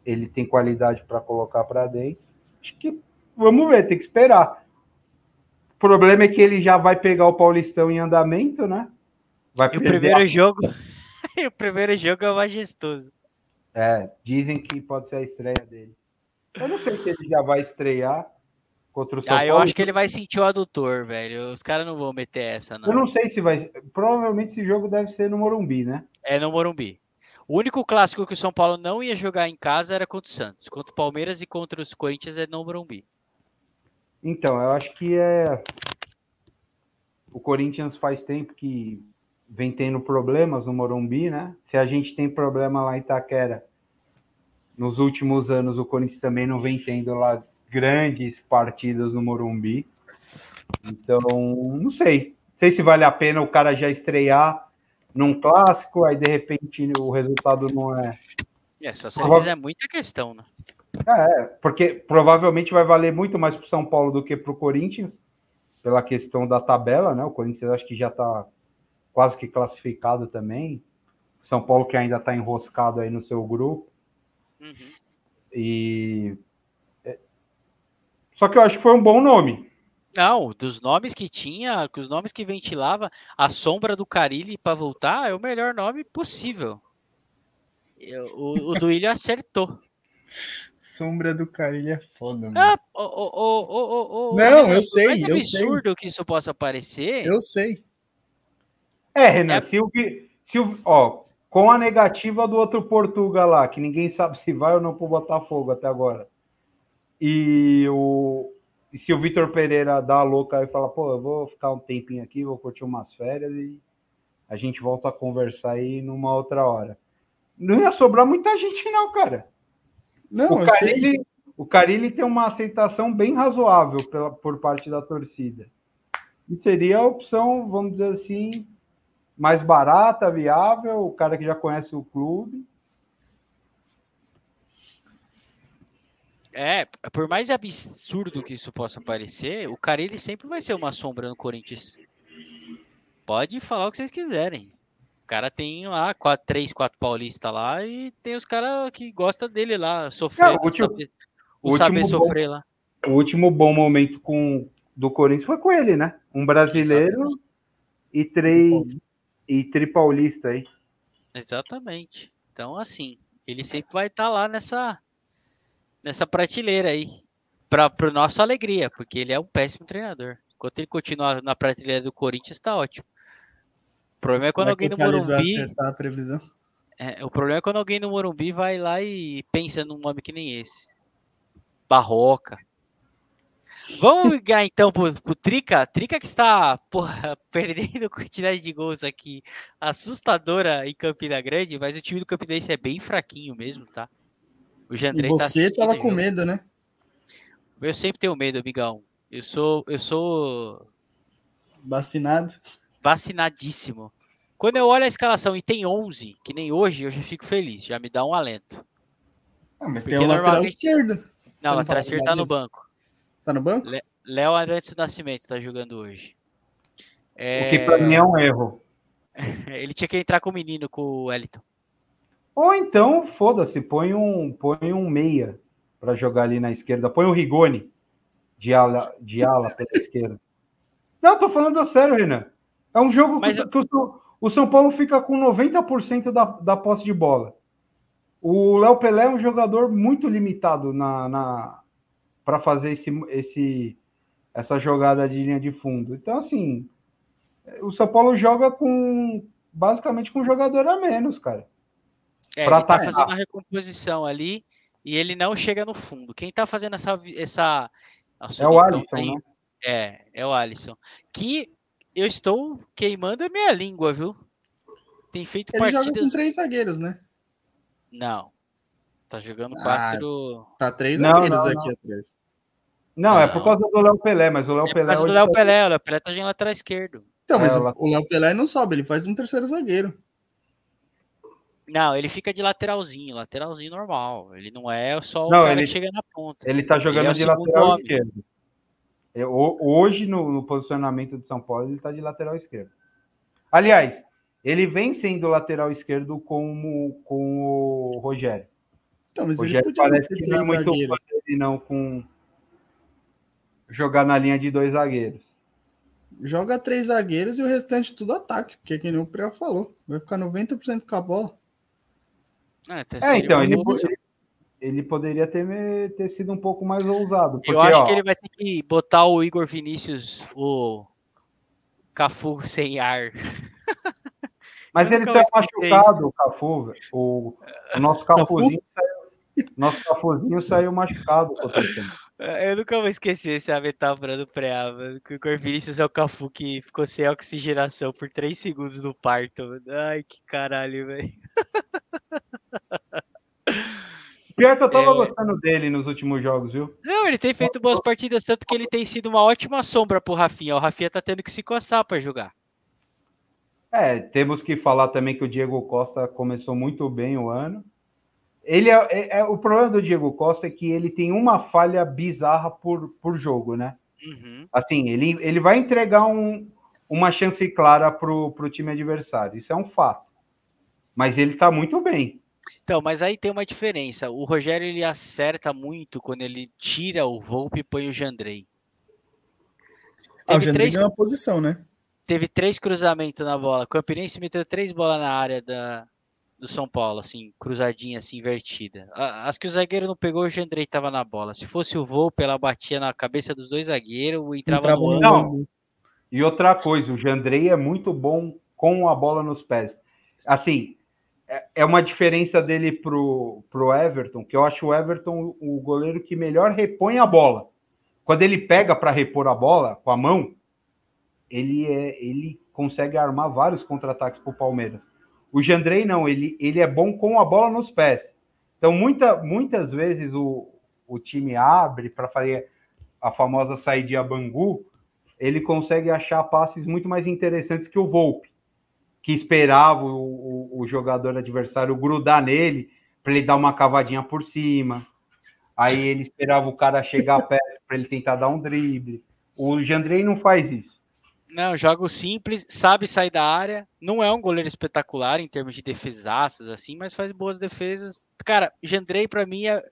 ele tem qualidade para colocar para dentro. Acho que vamos ver, tem que esperar. O problema é que ele já vai pegar o Paulistão em andamento, né? Vai e o primeiro a... jogo, o primeiro jogo é majestoso. É, dizem que pode ser a estreia dele. Eu não sei se ele já vai estrear contra o São ah, Paulo. eu acho que ele vai sentir o adutor, velho. Os caras não vão meter essa, não. Eu não sei se vai. Provavelmente esse jogo deve ser no Morumbi, né? É no Morumbi. O único clássico que o São Paulo não ia jogar em casa era contra o Santos. Contra o Palmeiras e contra os Corinthians é no Morumbi. Então, eu acho que é. O Corinthians faz tempo que vem tendo problemas no Morumbi, né? Se a gente tem problema lá em Itaquera, nos últimos anos o Corinthians também não vem tendo lá grandes partidas no Morumbi. Então, não sei. Não sei se vale a pena o cara já estrear num clássico, aí de repente o resultado não é. É, só se ele fizer muita questão, né? É, porque provavelmente vai valer muito mais para o São Paulo do que para o Corinthians, pela questão da tabela, né? O Corinthians acho que já está quase que classificado também. São Paulo que ainda está enroscado aí no seu grupo. Uhum. E. É, só que eu acho que foi um bom nome. Não, dos nomes que tinha, os nomes que ventilava, a sombra do Carilli para voltar é o melhor nome possível. O, o Duílio acertou. Sombra do Carilli é foda, mano. Ah, oh, oh, oh, oh, Não, eu sei, mais eu absurdo sei. que isso possa parecer. Eu sei. É, Renan, é... se o, se o, ó, com a negativa do outro Portugal lá, que ninguém sabe se vai ou não pro Botafogo até agora. E o, e se o Vitor Pereira dá a louca e fala, pô, eu vou ficar um tempinho aqui, vou curtir umas férias e a gente volta a conversar aí numa outra hora. Não ia sobrar muita gente, não, cara. Não, o Carilli, o Carilli tem uma aceitação bem razoável pela, por parte da torcida. E seria a opção, vamos dizer assim, mais barata, viável, o cara que já conhece o clube. É, por mais absurdo que isso possa parecer, o cara ele sempre vai ser uma sombra no Corinthians. Pode falar o que vocês quiserem. O cara tem lá quatro, três, quatro paulistas lá e tem os caras que gostam dele lá, sofrer, Não, o último, saber, o saber sofrer bom, lá. O último bom momento com, do Corinthians foi com ele, né? Um brasileiro Exatamente. e três e tripaulista aí. Exatamente. Então, assim, ele sempre vai estar tá lá nessa nessa prateleira aí, para a nossa alegria, porque ele é um péssimo treinador. Enquanto ele continuar na prateleira do Corinthians, está ótimo. O problema é quando alguém no Morumbi. a previsão? É, o problema é quando alguém no Morumbi vai lá e pensa num nome que nem esse. Barroca. Vamos ligar então pro, pro Trica. Trica que está porra, perdendo quantidade de gols aqui assustadora em Campina Grande, mas o time do Campinense é bem fraquinho mesmo, tá? O Jandrei e tá você tá tava com medo, né? Eu sempre tenho medo, amigão. Eu sou, eu sou Vacinado. Vacinadíssimo. Quando eu olho a escalação e tem 11, que nem hoje, eu já fico feliz, já me dá um alento. Ah, mas Porque tem o lateral esquerdo. Não, o lateral esquerdo tá no banco. Tá no banco? Léo Arantes do Nascimento tá jogando hoje. É, O que pra mim é um erro. Ele tinha que entrar com o menino, com o Wellington. Ou então, foda-se, põe um, põe um meia para jogar ali na esquerda. Põe o Rigoni de ala, de ala pela esquerda. Não, tô falando sério, Renan. É um jogo Mas que, eu- que o, São- o São Paulo fica com 90% da, da posse de bola. O Léo Pelé é um jogador muito limitado na, na para fazer esse, esse, essa jogada de linha de fundo. Então, assim, o São Paulo joga com basicamente com um jogador a menos, cara. É, Pra ele tá atacar. fazendo a recomposição ali e ele não chega no fundo. Quem tá fazendo essa. essa Nossa, É o Nicão Alisson, aí- né? É, é o Alisson. Que eu estou queimando a minha língua, viu? Tem feito Ele joga partidas. com três zagueiros, né? Não. Tá jogando Ah, quatro. Tá três Não, zagueiros não, aqui atrás. Não, é Não. por causa do Léo Pelé, mas o Léo É por Pelé. causa do hoje Léo tá- Pelé. O Léo Pelé tá jogando lateral esquerdo. Então, mas É, o Léo Pelé não sobe, ele faz um terceiro zagueiro. Não, ele fica de lateralzinho, lateralzinho normal. Ele não é só o Não, cara ele- que chega na ponta. Ele tá jogando Ele é de lateral homem. esquerdo. É, ho- Hoje, no, no posicionamento de São Paulo, ele tá de lateral esquerdo. Aliás, ele vem sendo lateral esquerdo com o, com o Rogério. Então, mas ele Rogério podia parece que não é muito dele, não, com jogar na linha de dois zagueiros. Joga três zagueiros e o restante tudo ataque, porque que nem o Priel falou. Vai ficar 90% com a bola. É, É, então, ele, boa po- opção. ele, poderia ter, me- ter sido um pouco mais ousado. Porque, Eu acho ó, que ele vai ter que botar o Igor Vinícius, o Cafu sem ar. Mas Eu ele saiu machucado, o Cafu, o, o nosso Cafuzinho saiu, nosso Cafuzinho saiu machucado Santos. Eu nunca vou esquecer essa metáfora do mano. Que o Igor Vinícius é o Cafu que ficou sem oxigenação por 3 segundos no parto. Ai, que caralho, velho. Pior que eu tava É. gostando dele nos últimos jogos, viu? Não, ele tem feito boas partidas, tanto que ele tem sido uma ótima sombra pro Rafinha. O Rafinha tá tendo que se coçar pra jogar. É, temos que falar também que o Diego Costa começou muito bem o ano. Ele é, é- é- o problema do Diego Costa é que ele tem uma falha bizarra por, por jogo, né? Uhum. Assim, ele, ele vai entregar um- uma chance clara pro, pro time adversário. Isso é um fato. Mas ele tá muito bem. Então, mas aí tem uma diferença. O Rogério ele acerta muito quando ele tira o Volpe e põe o Jandrei. Ah, o Teve Jandrei três, ganhou uma posição, né? teve três cruzamentos na bola. O Campinense meteu três bolas na área da, do São Paulo, assim, cruzadinha, assim, invertida. As que o zagueiro não pegou, o Jandrei tava na bola. Se fosse o Volpe, ela batia na cabeça dos dois zagueiros e entrava, Entrava no. Não. E outra coisa, o Jandrei é muito bom com a bola nos pés. Assim, é- é uma diferença dele pro, pro Everton, que eu acho o Everton o goleiro que melhor repõe a bola. Quando ele pega para repor a bola com a mão, ele, é, ele consegue armar vários contra-ataques para o Palmeiras. O Jandrei não, ele, ele é bom com a bola nos pés. Então, muita, muitas vezes o, o time abre para fazer a famosa saída Bangu, ele consegue achar passes muito mais interessantes que o Volpe, que esperava o, o- o jogador adversário grudar nele para ele dar uma cavadinha por cima. Aí ele esperava o cara chegar perto para ele tentar dar um drible. O Jandrei não faz isso. Não, jogo simples, sabe sair da área. Não é um goleiro espetacular em termos de defesaças, assim, mas faz boas defesas. Cara, Jandrei, pra mim, é a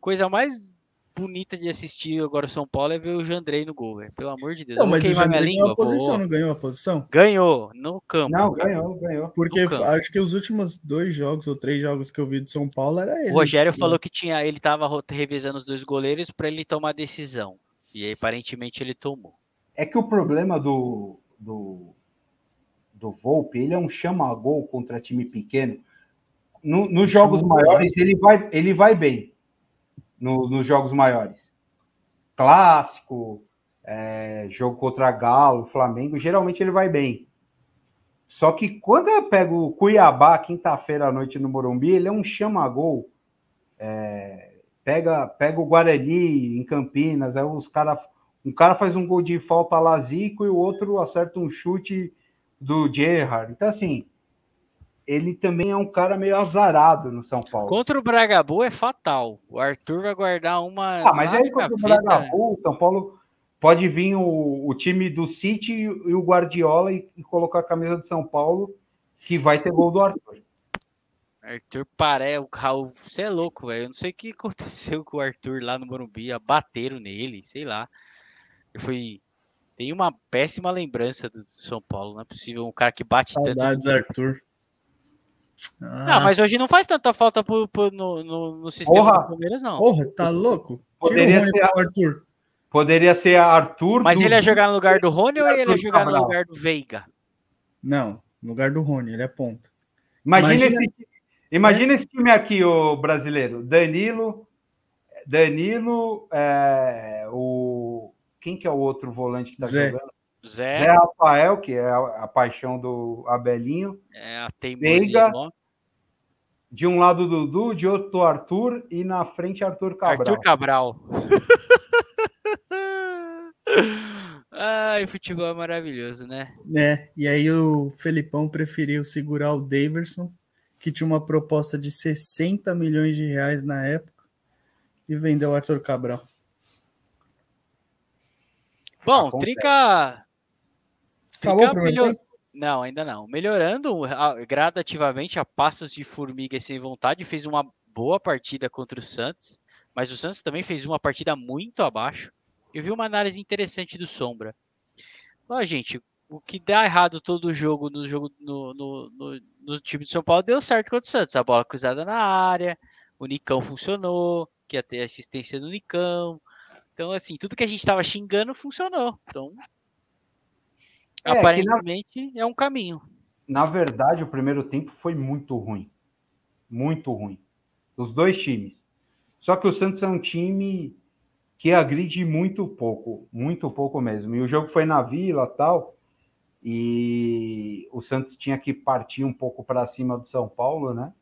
coisa mais bonita de assistir agora o São Paulo é ver o Jandrei no gol, velho. Pelo amor de Deus. Não, mas o Jandrei ganhou língua. a posição, vou- não ganhou a posição? Ganhou no campo. Não, ganhou, ganhou. Porque acho que os últimos dois jogos ou três jogos que eu vi do São Paulo era ele. O Rogério falou que tinha, ele tava revezando os dois goleiros pra ele tomar decisão. E aí, aparentemente, ele tomou. É que o problema do, do, do Volpe, ele é um chama-gol contra time pequeno. No- nos jogos maiores, ele vai, ele vai bem. No- nos jogos maiores. Clássico, é, jogo contra Galo, Flamengo, geralmente ele vai bem. Só que quando eu pego o Cuiabá, quinta-feira à noite no Morumbi, ele é um chama-gol. É, pega, pega o Guarani em Campinas, aí os caras Um cara faz um gol de falta lazico e o outro acerta um chute do Gerrard. Então, assim, ele também é um cara meio azarado no São Paulo. Contra o Bragabu é fatal. O Arthur vai guardar uma. Ah, mas aí contra o Bragabu, o São Paulo pode vir o, o time do City e o Guardiola e, e, colocar a camisa do São Paulo, que vai ter gol do Arthur. Arthur Paré, o Raul, você é louco, velho. Eu não sei o que aconteceu com o Arthur lá no Morumbi, bateram nele, sei lá. Foi. Tem uma péssima lembrança do São Paulo, não é possível. Um cara que bate Saudades, tanto. Arthur. Ah. Não, mas hoje não faz tanta falta pro, pro, no, no, no, sistema Porra. do Palmeiras, não. Porra, você tá louco? Poderia ser, Arthur. Poderia ser Arthur. Mas do... ele ia jogar no lugar do Rony ou ele ia jogar no lugar do Veiga? Não, no lugar do Rony, ele é ponta. Imagina, imagina... esse, imagina é. esse time aqui, o brasileiro. Danilo, Danilo, é, o quem que é o outro volante que tá Zé. jogando? Zé. Zé Rafael, que é a, a paixão do Abelinho. É a teimosia. De um lado Dudu, de outro Arthur e na frente Arthur Cabral. Arthur Cabral. Ai, o futebol é maravilhoso, né? É, e aí o Felipão preferiu segurar o Daverson, que tinha uma proposta de 60 milhões de reais na época, e vendeu o Arthur Cabral. Bom, Trica. Acabou o primeiro melhor... Não, ainda não. Melhorando gradativamente a passos de formiga e sem vontade, fez uma boa partida contra o Santos, mas o Santos também fez uma partida muito abaixo. Eu vi uma análise interessante do Sombra. Ó, gente, o que dá errado todo o jogo no jogo no, no, no, no time de São Paulo deu certo contra o Santos. A bola cruzada na área, o Nicão funcionou, que ia ter assistência do Nicão, então, assim, tudo que a gente estava xingando funcionou. Então, é, aparentemente na... é um caminho. Na verdade, o primeiro tempo foi muito ruim. Muito ruim. Os dois times. Só que o Santos é um time que agride muito pouco, muito pouco mesmo. E o jogo foi na Vila tal, e o Santos tinha que partir um pouco para cima do São Paulo, né?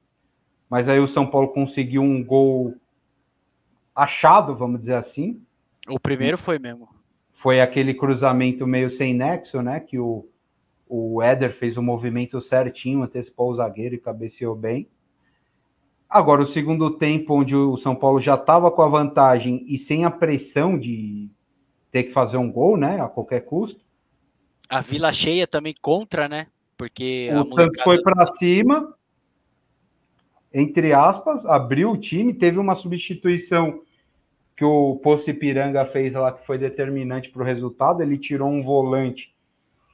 Mas aí o São Paulo conseguiu um gol achado, vamos dizer assim, o primeiro foi mesmo. Foi aquele cruzamento meio sem nexo, né? Que o, o Éder fez o movimento certinho, antecipou o zagueiro e cabeceou bem. Agora, o segundo tempo, onde o São Paulo já estava com a vantagem e sem a pressão de ter que fazer um gol, né? A qualquer custo. A Vila Cheia também contra, né? Porque o Santos foi para cima, entre aspas, abriu o time, teve uma substituição que o Poço Ipiranga fez lá, que foi determinante para o resultado. Ele tirou um volante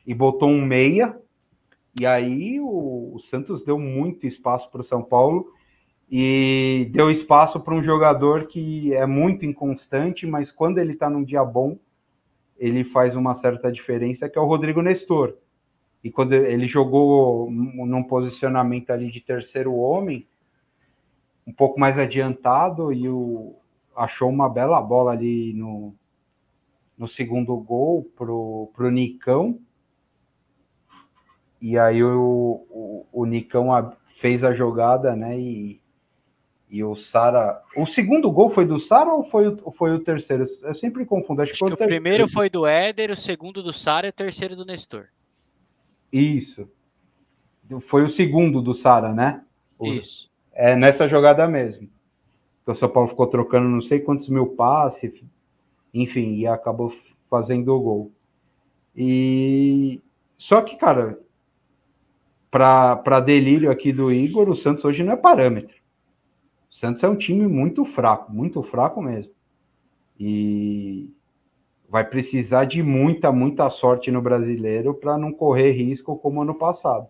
e botou um meia. E aí o, o Santos deu muito espaço para o São Paulo e deu espaço para um jogador que é muito inconstante, mas quando ele está num dia bom, ele faz uma certa diferença, que é o Rodrigo Nestor. E quando ele jogou num posicionamento ali de terceiro homem, um pouco mais adiantado, e o, achou uma bela bola ali no, no segundo gol pro, pro Nicão. E aí o, o, o Nicão fez a jogada, né? E, e o Sara. O segundo gol foi do Sara ou foi, o, foi o terceiro? Eu sempre confundo. Acho, Acho que, que o, primeiro foi do Éder, o segundo do Sara e o terceiro do Nestor. Isso. Foi o segundo do Sara, né? O, Isso. É nessa jogada mesmo o São Paulo ficou trocando não sei quantos mil passes, enfim, e acabou fazendo o gol. E só que, cara, para delírio aqui do Igor, o Santos hoje não é parâmetro. O Santos é um time muito fraco, muito fraco mesmo. E vai precisar de muita, muita sorte no brasileiro para não correr risco como ano passado.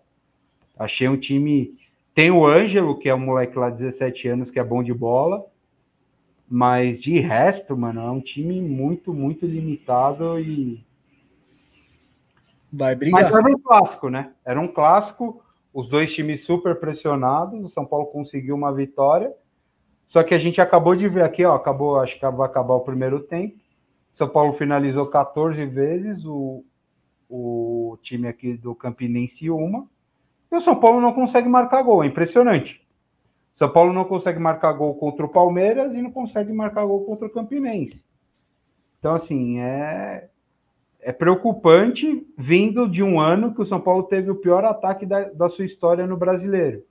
Achei um time tem o Ângelo, que é um moleque lá de 17 anos, que é bom de bola. Mas de resto, mano, é um time muito, muito limitado e. Vai brigar. Mas era um clássico, né? Era um clássico, os dois times super pressionados. O São Paulo conseguiu uma vitória. Só que a gente acabou de ver aqui, ó, acabou, acho que vai acabar o primeiro tempo. São Paulo finalizou 14 vezes, o, o time aqui do Campinense uma. E o São Paulo não consegue marcar gol, é impressionante. São Paulo não consegue marcar gol contra o Palmeiras e não consegue marcar gol contra o Campinense. Então, assim, é, é preocupante vindo de um ano que o São Paulo teve o pior ataque da, da sua história no brasileiro.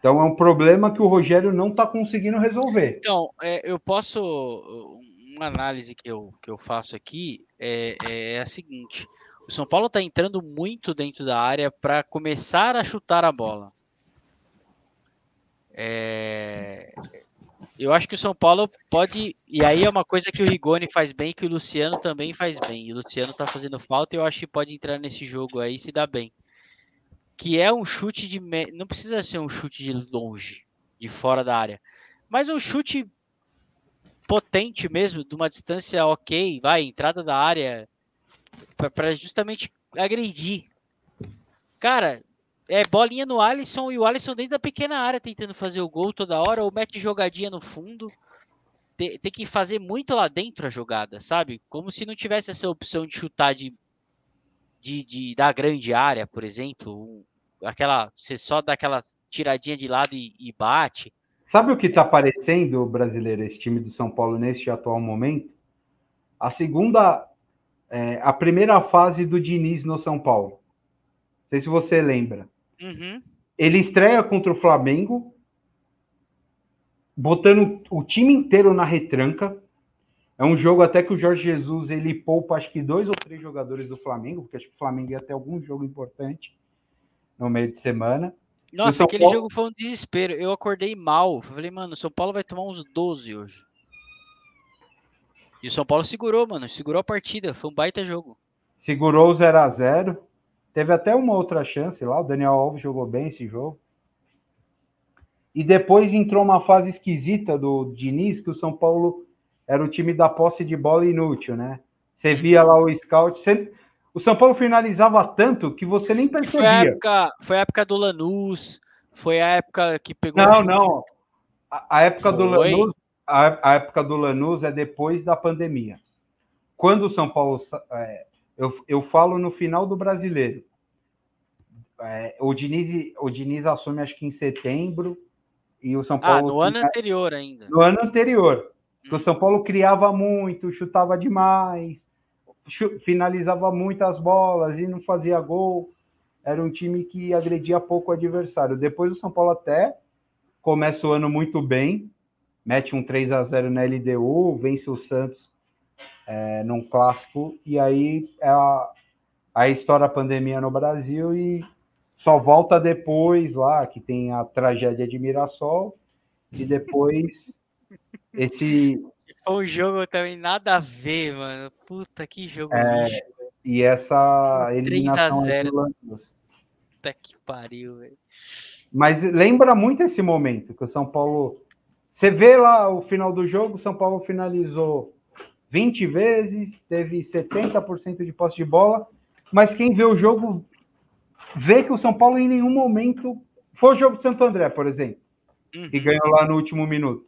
Então é um problema que o Rogério não está conseguindo resolver. Então, é, eu posso. Uma análise que eu, que eu faço aqui é, é a seguinte: o São Paulo está entrando muito dentro da área para começar a chutar a bola. É, eu acho que o São Paulo pode. E aí é uma coisa que o Rigoni faz bem que o Luciano também faz bem. E o Luciano tá fazendo falta e eu acho que pode entrar nesse jogo aí se dar bem. Que é um chute de. Não precisa ser um chute de longe, de fora da área. Mas um chute potente mesmo, de uma distância ok, vai, entrada da área, para justamente agredir. Cara, é bolinha no Alisson e o Alisson dentro da pequena área tentando fazer o gol toda hora, ou mete jogadinha no fundo. Tem, tem, que fazer muito lá dentro a jogada, sabe? Como se não tivesse essa opção de chutar de, de, de da grande área, por exemplo. Aquela. Você só dá aquela tiradinha de lado e, e bate. Sabe o que está parecendo, brasileiro, esse time do São Paulo neste atual momento? A segunda. É, a primeira fase do Diniz no São Paulo. Não sei se você lembra. Uhum. Ele estreia contra o Flamengo, botando o time inteiro na retranca. É um jogo até que o Jorge Jesus ele poupa acho que dois ou três jogadores do Flamengo, porque acho que o Flamengo ia ter algum jogo importante no meio de semana. Nossa, aquele Paulo... jogo foi um desespero. Eu acordei mal. Falei, mano, o São Paulo vai tomar uns 12 hoje. E o São Paulo segurou, mano. Segurou a partida. Foi um baita jogo. Segurou o 0 a 0 Teve até uma outra chance lá, o Daniel Alves jogou bem esse jogo. E depois entrou uma fase esquisita do Diniz, que o São Paulo era o time da posse de bola inútil, né? Você via lá o scout, você... o São Paulo finalizava tanto que você nem percebia. Foi a época, foi a época do Lanús, foi a época que pegou. Não, não. A, a época foi. do Lanús, a, a, época do Lanús é depois da pandemia. Quando o São Paulo é, eu, eu falo no final do brasileiro. É, o, Diniz, o Diniz assume acho que em setembro e o São ah, Paulo. Ah, no ano anterior ainda. No ano anterior. Hum. O São Paulo criava muito, chutava demais, finalizava muitas bolas e não fazia gol. Era um time que agredia pouco o adversário. Depois o São Paulo até começa o ano muito bem, mete um 3 a 0 na LDU, vence o Santos é, num clássico, e aí é a, a história da pandemia no Brasil e só volta depois lá, que tem a tragédia de Mirassol, e depois esse. Foi um jogo também nada a ver, mano. Puta que jogo é, lixo. E essa eliminação 3 a 0. Puta que pariu, velho. Mas lembra muito esse momento que o São Paulo. Você vê lá o final do jogo, o São Paulo finalizou 20 vezes, teve 70% de posse de bola, mas quem vê o jogo vê que o São Paulo em nenhum momento foi o jogo de Santo André, por exemplo, uhum. e ganhou lá no último minuto.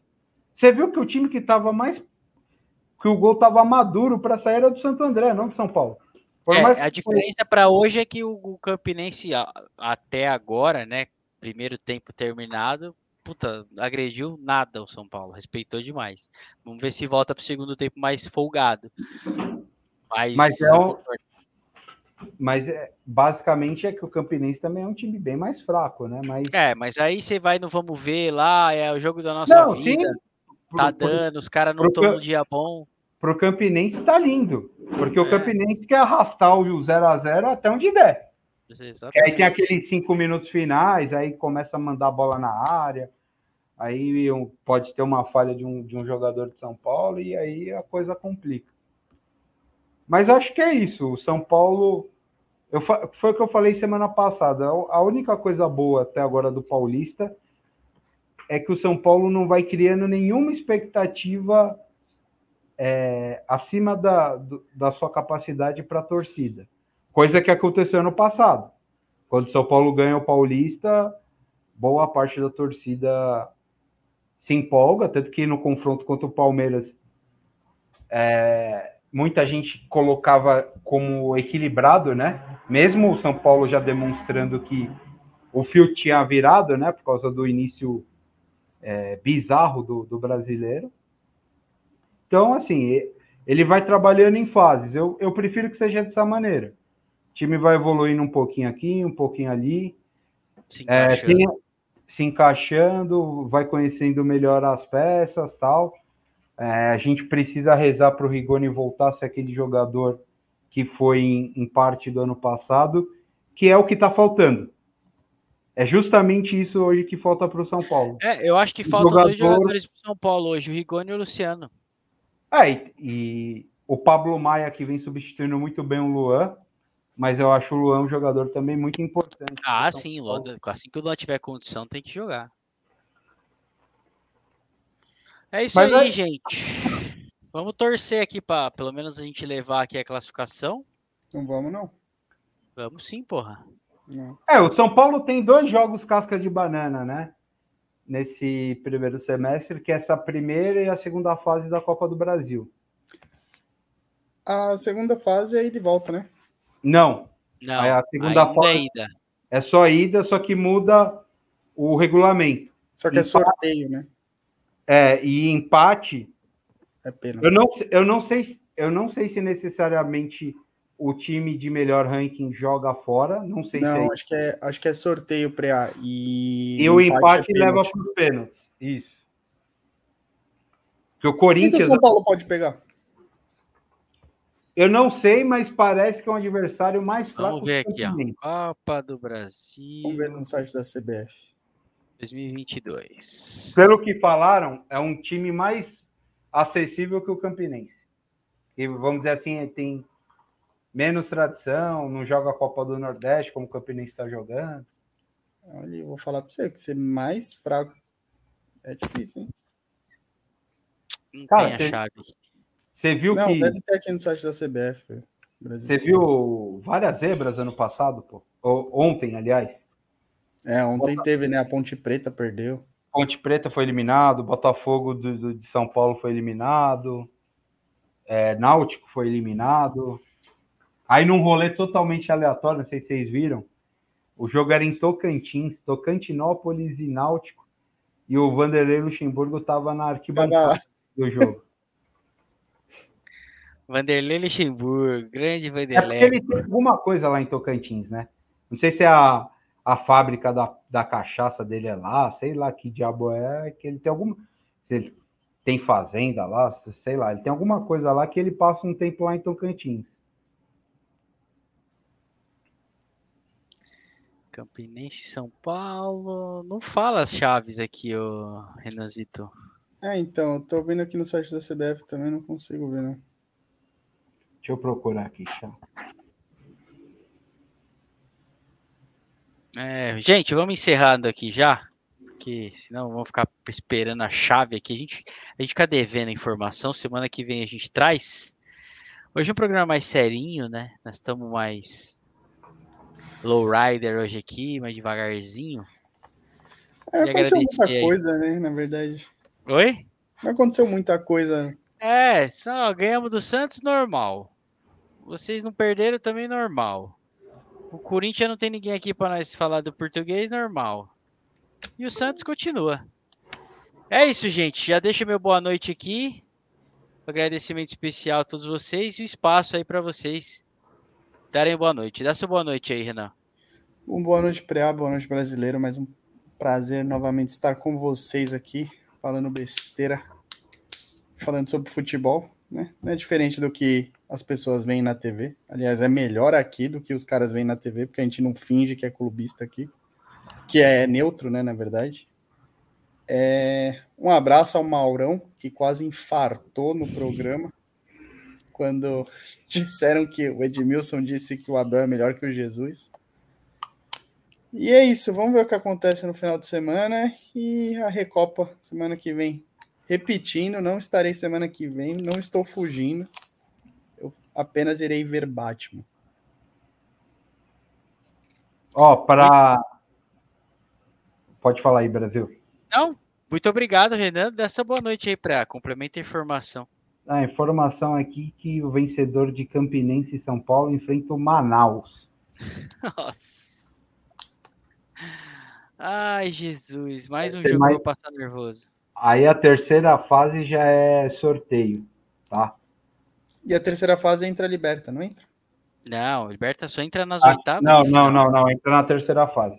Você viu que o time que estava mais que o gol estava maduro para sair era do Santo André, não do São Paulo. É, a diferença para hoje é que o, o Campinense até agora, né, primeiro tempo terminado, puta, agrediu nada o São Paulo, respeitou demais. Vamos ver se volta para o segundo tempo mais folgado. Mas, mas é um... Mas é, basicamente é que o Campinense também é um time bem mais fraco, né? Mas... É, mas aí você vai no vamos ver lá, é o jogo da nossa não, vida. Sim. Tá pro, dando, os caras não estão num dia bom. Pro Campinense tá lindo, porque é. o Campinense quer arrastar o 0 a 0 até onde der. Aí tem aqueles cinco minutos finais, aí começa a mandar a bola na área, aí pode ter uma falha de um, de um jogador de São Paulo e aí a coisa complica. Mas acho que é isso. O São Paulo. Eu, foi o que eu falei semana passada. A única coisa boa até agora do Paulista é que o São Paulo não vai criando nenhuma expectativa é, acima da, da sua capacidade para a torcida. Coisa que aconteceu no passado. Quando o São Paulo ganha o Paulista, boa parte da torcida se empolga, tanto que no confronto contra o Palmeiras, é, muita gente colocava como equilibrado, né? Mesmo o São Paulo já demonstrando que o fio tinha virado, né? Por causa do início é, bizarro do, do brasileiro. Então, assim, ele vai trabalhando em fases. Eu, eu prefiro que seja dessa maneira. O time vai evoluindo um pouquinho aqui, um pouquinho ali. Se É, tem- se encaixando, vai conhecendo melhor as peças tal. É, a gente precisa rezar para o Rigoni voltar a ser aquele jogador que foi em, em parte do ano passado, que é o que está faltando. É justamente isso hoje que falta para o São Paulo. É, eu acho que faltam dois jogador- jogadores pro São Paulo hoje, o Rigoni e o Luciano. É, e, e o Pablo Maia que vem substituindo muito bem o Luan, mas eu acho o Luan um jogador também muito importante. Ah, sim. Luan, assim que o Luan tiver condição, tem que jogar. É isso Mas aí, é- gente. Vamos torcer aqui para pelo menos a gente levar aqui a classificação. Não vamos, não. Vamos sim, porra. Não. É, o São Paulo tem dois jogos casca de banana, né? Nesse primeiro semestre, que é essa primeira e a segunda fase da Copa do Brasil. A segunda fase é aí de volta, né? Não, Não, Aí a segunda ainda fase- é ida. é só ida, só que muda o regulamento. Só que é Empate. sorteio, né? É, e empate, É pena. eu não, eu não sei, eu não sei se necessariamente o time de melhor ranking joga fora, não sei se é Não, acho que é, acho que é sorteio pré e. E o empate é leva pênalti. para os pênaltis. Isso. Porque o Quem que o Corinthians, São Paulo pode pegar? Eu não sei, mas parece que é um adversário mais fraco. Vamos ver que o aqui, ó. Copa do Brasil Vamos ver no site da CBF. 2022. Pelo que falaram, é um time mais acessível que o Campinense. E vamos dizer assim, tem menos tradição, não joga a Copa do Nordeste como o Campinense está jogando. Olha, eu vou falar pra você que ser mais fraco é difícil, hein? Não Cara, tem a chave. Você viu Não, que deve ter aqui no site da CBF. Brasil. você viu várias zebras ano passado, pô. Ou- ontem, aliás. É, ontem teve, né? A Ponte Preta perdeu. Ponte Preta foi eliminado, Botafogo do, do- de São Paulo foi eliminado, é, Náutico foi eliminado. Aí num rolê totalmente aleatório, não sei se vocês viram, o jogo era em Tocantins, Tocantinópolis e Náutico, e o Vanderlei Luxemburgo estava na arquibancada Tava- do jogo. Vanderlei Luxemburgo, grande É Vanderlei. ele tem alguma coisa lá em Tocantins, né? Não sei se é a, a fábrica da, da cachaça dele é lá, sei lá que diabo é, que ele tem alguma. Se ele tem fazenda lá, sei lá, ele tem alguma coisa lá que ele passa um tempo lá em Tocantins. Campinense São Paulo. Não fala as chaves aqui, ô Renanzito. É, então, eu tô vendo aqui no site da CBF também, não consigo ver, né? Deixa eu procurar aqui, tá? É, gente, vamos encerrando aqui já, que senão vamos ficar esperando a chave aqui. A gente, a gente fica devendo a informação, semana que vem a gente traz. Hoje é um programa mais serinho, né? Nós estamos mais lowrider hoje aqui, mais devagarzinho. É, E aconteceu muita aí. coisa, né? Na verdade. Oi? Não aconteceu muita coisa. É, só ganhamos do Santos normal. Vocês não perderam também normal. O Corinthians não tem ninguém aqui para nós falar do português normal. E o Santos continua. É isso, gente. Já deixa meu boa noite aqui. Agradecimento especial a todos vocês e o espaço aí para vocês darem boa noite. Dá sua boa noite aí, Renan. Um boa noite, Preá, boa noite, brasileiro. Mais um prazer novamente estar com vocês aqui, falando besteira, falando sobre futebol, né? Não é diferente do que as pessoas veem na TV. Aliás, é melhor aqui do que os caras veem na TV, porque a gente não finge que é clubista aqui, que é neutro, né, na verdade. É, um abraço ao Maurão, que quase infartou no programa, quando disseram que o Edmilson disse que o Abel é melhor que o Jesus. E é isso, vamos ver o que acontece no final de semana e a Recopa semana que vem. Repetindo, não estarei semana que vem, não estou fugindo. Apenas irei ver Batman. Ó, para. Pode falar aí, Brasil. Não, muito obrigado, Renan. Dá essa boa noite aí para complementa a informação. A informação aqui que o vencedor de Campinense e São Paulo enfrenta o Manaus. Nossa. Ai, Jesus. Mais um Tem jogo mais- passar nervoso. Aí a terceira fase já é sorteio, tá? E a terceira fase entra a Liberta, não entra? Não, Liberta só entra nas Ah, oitavas. não, não, não, não. Entra na terceira fase.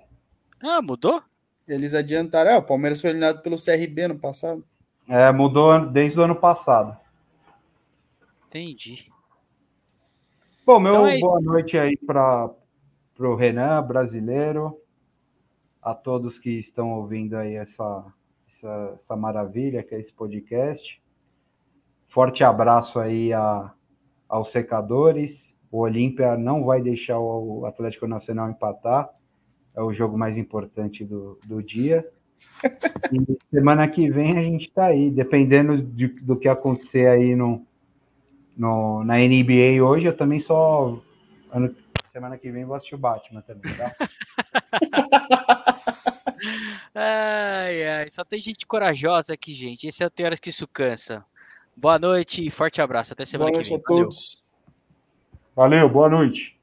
Ah, mudou? Eles adiantaram. É, o Palmeiras foi eliminado pelo CRB no passado. É, mudou desde o ano passado. Entendi. Bom, meu Então é boa noite aí para o Renan, brasileiro, a todos que estão ouvindo aí essa, essa, essa maravilha que é esse podcast. Forte abraço aí a, aos secadores. O Olímpia não vai deixar o Atlético Nacional empatar. É o jogo mais importante do, do dia. E semana que vem a gente tá aí, dependendo de- do que acontecer aí no, no, na NBA hoje, eu também só. ano- semana que vem vou assistir o Batman também, tá? Ai, ai, só tem gente corajosa aqui, gente. Esse é o Tem Horas que Isso Cansa. Boa noite e forte abraço. Até semana Boa que noite vem. a Valeu. todos. Valeu, boa noite.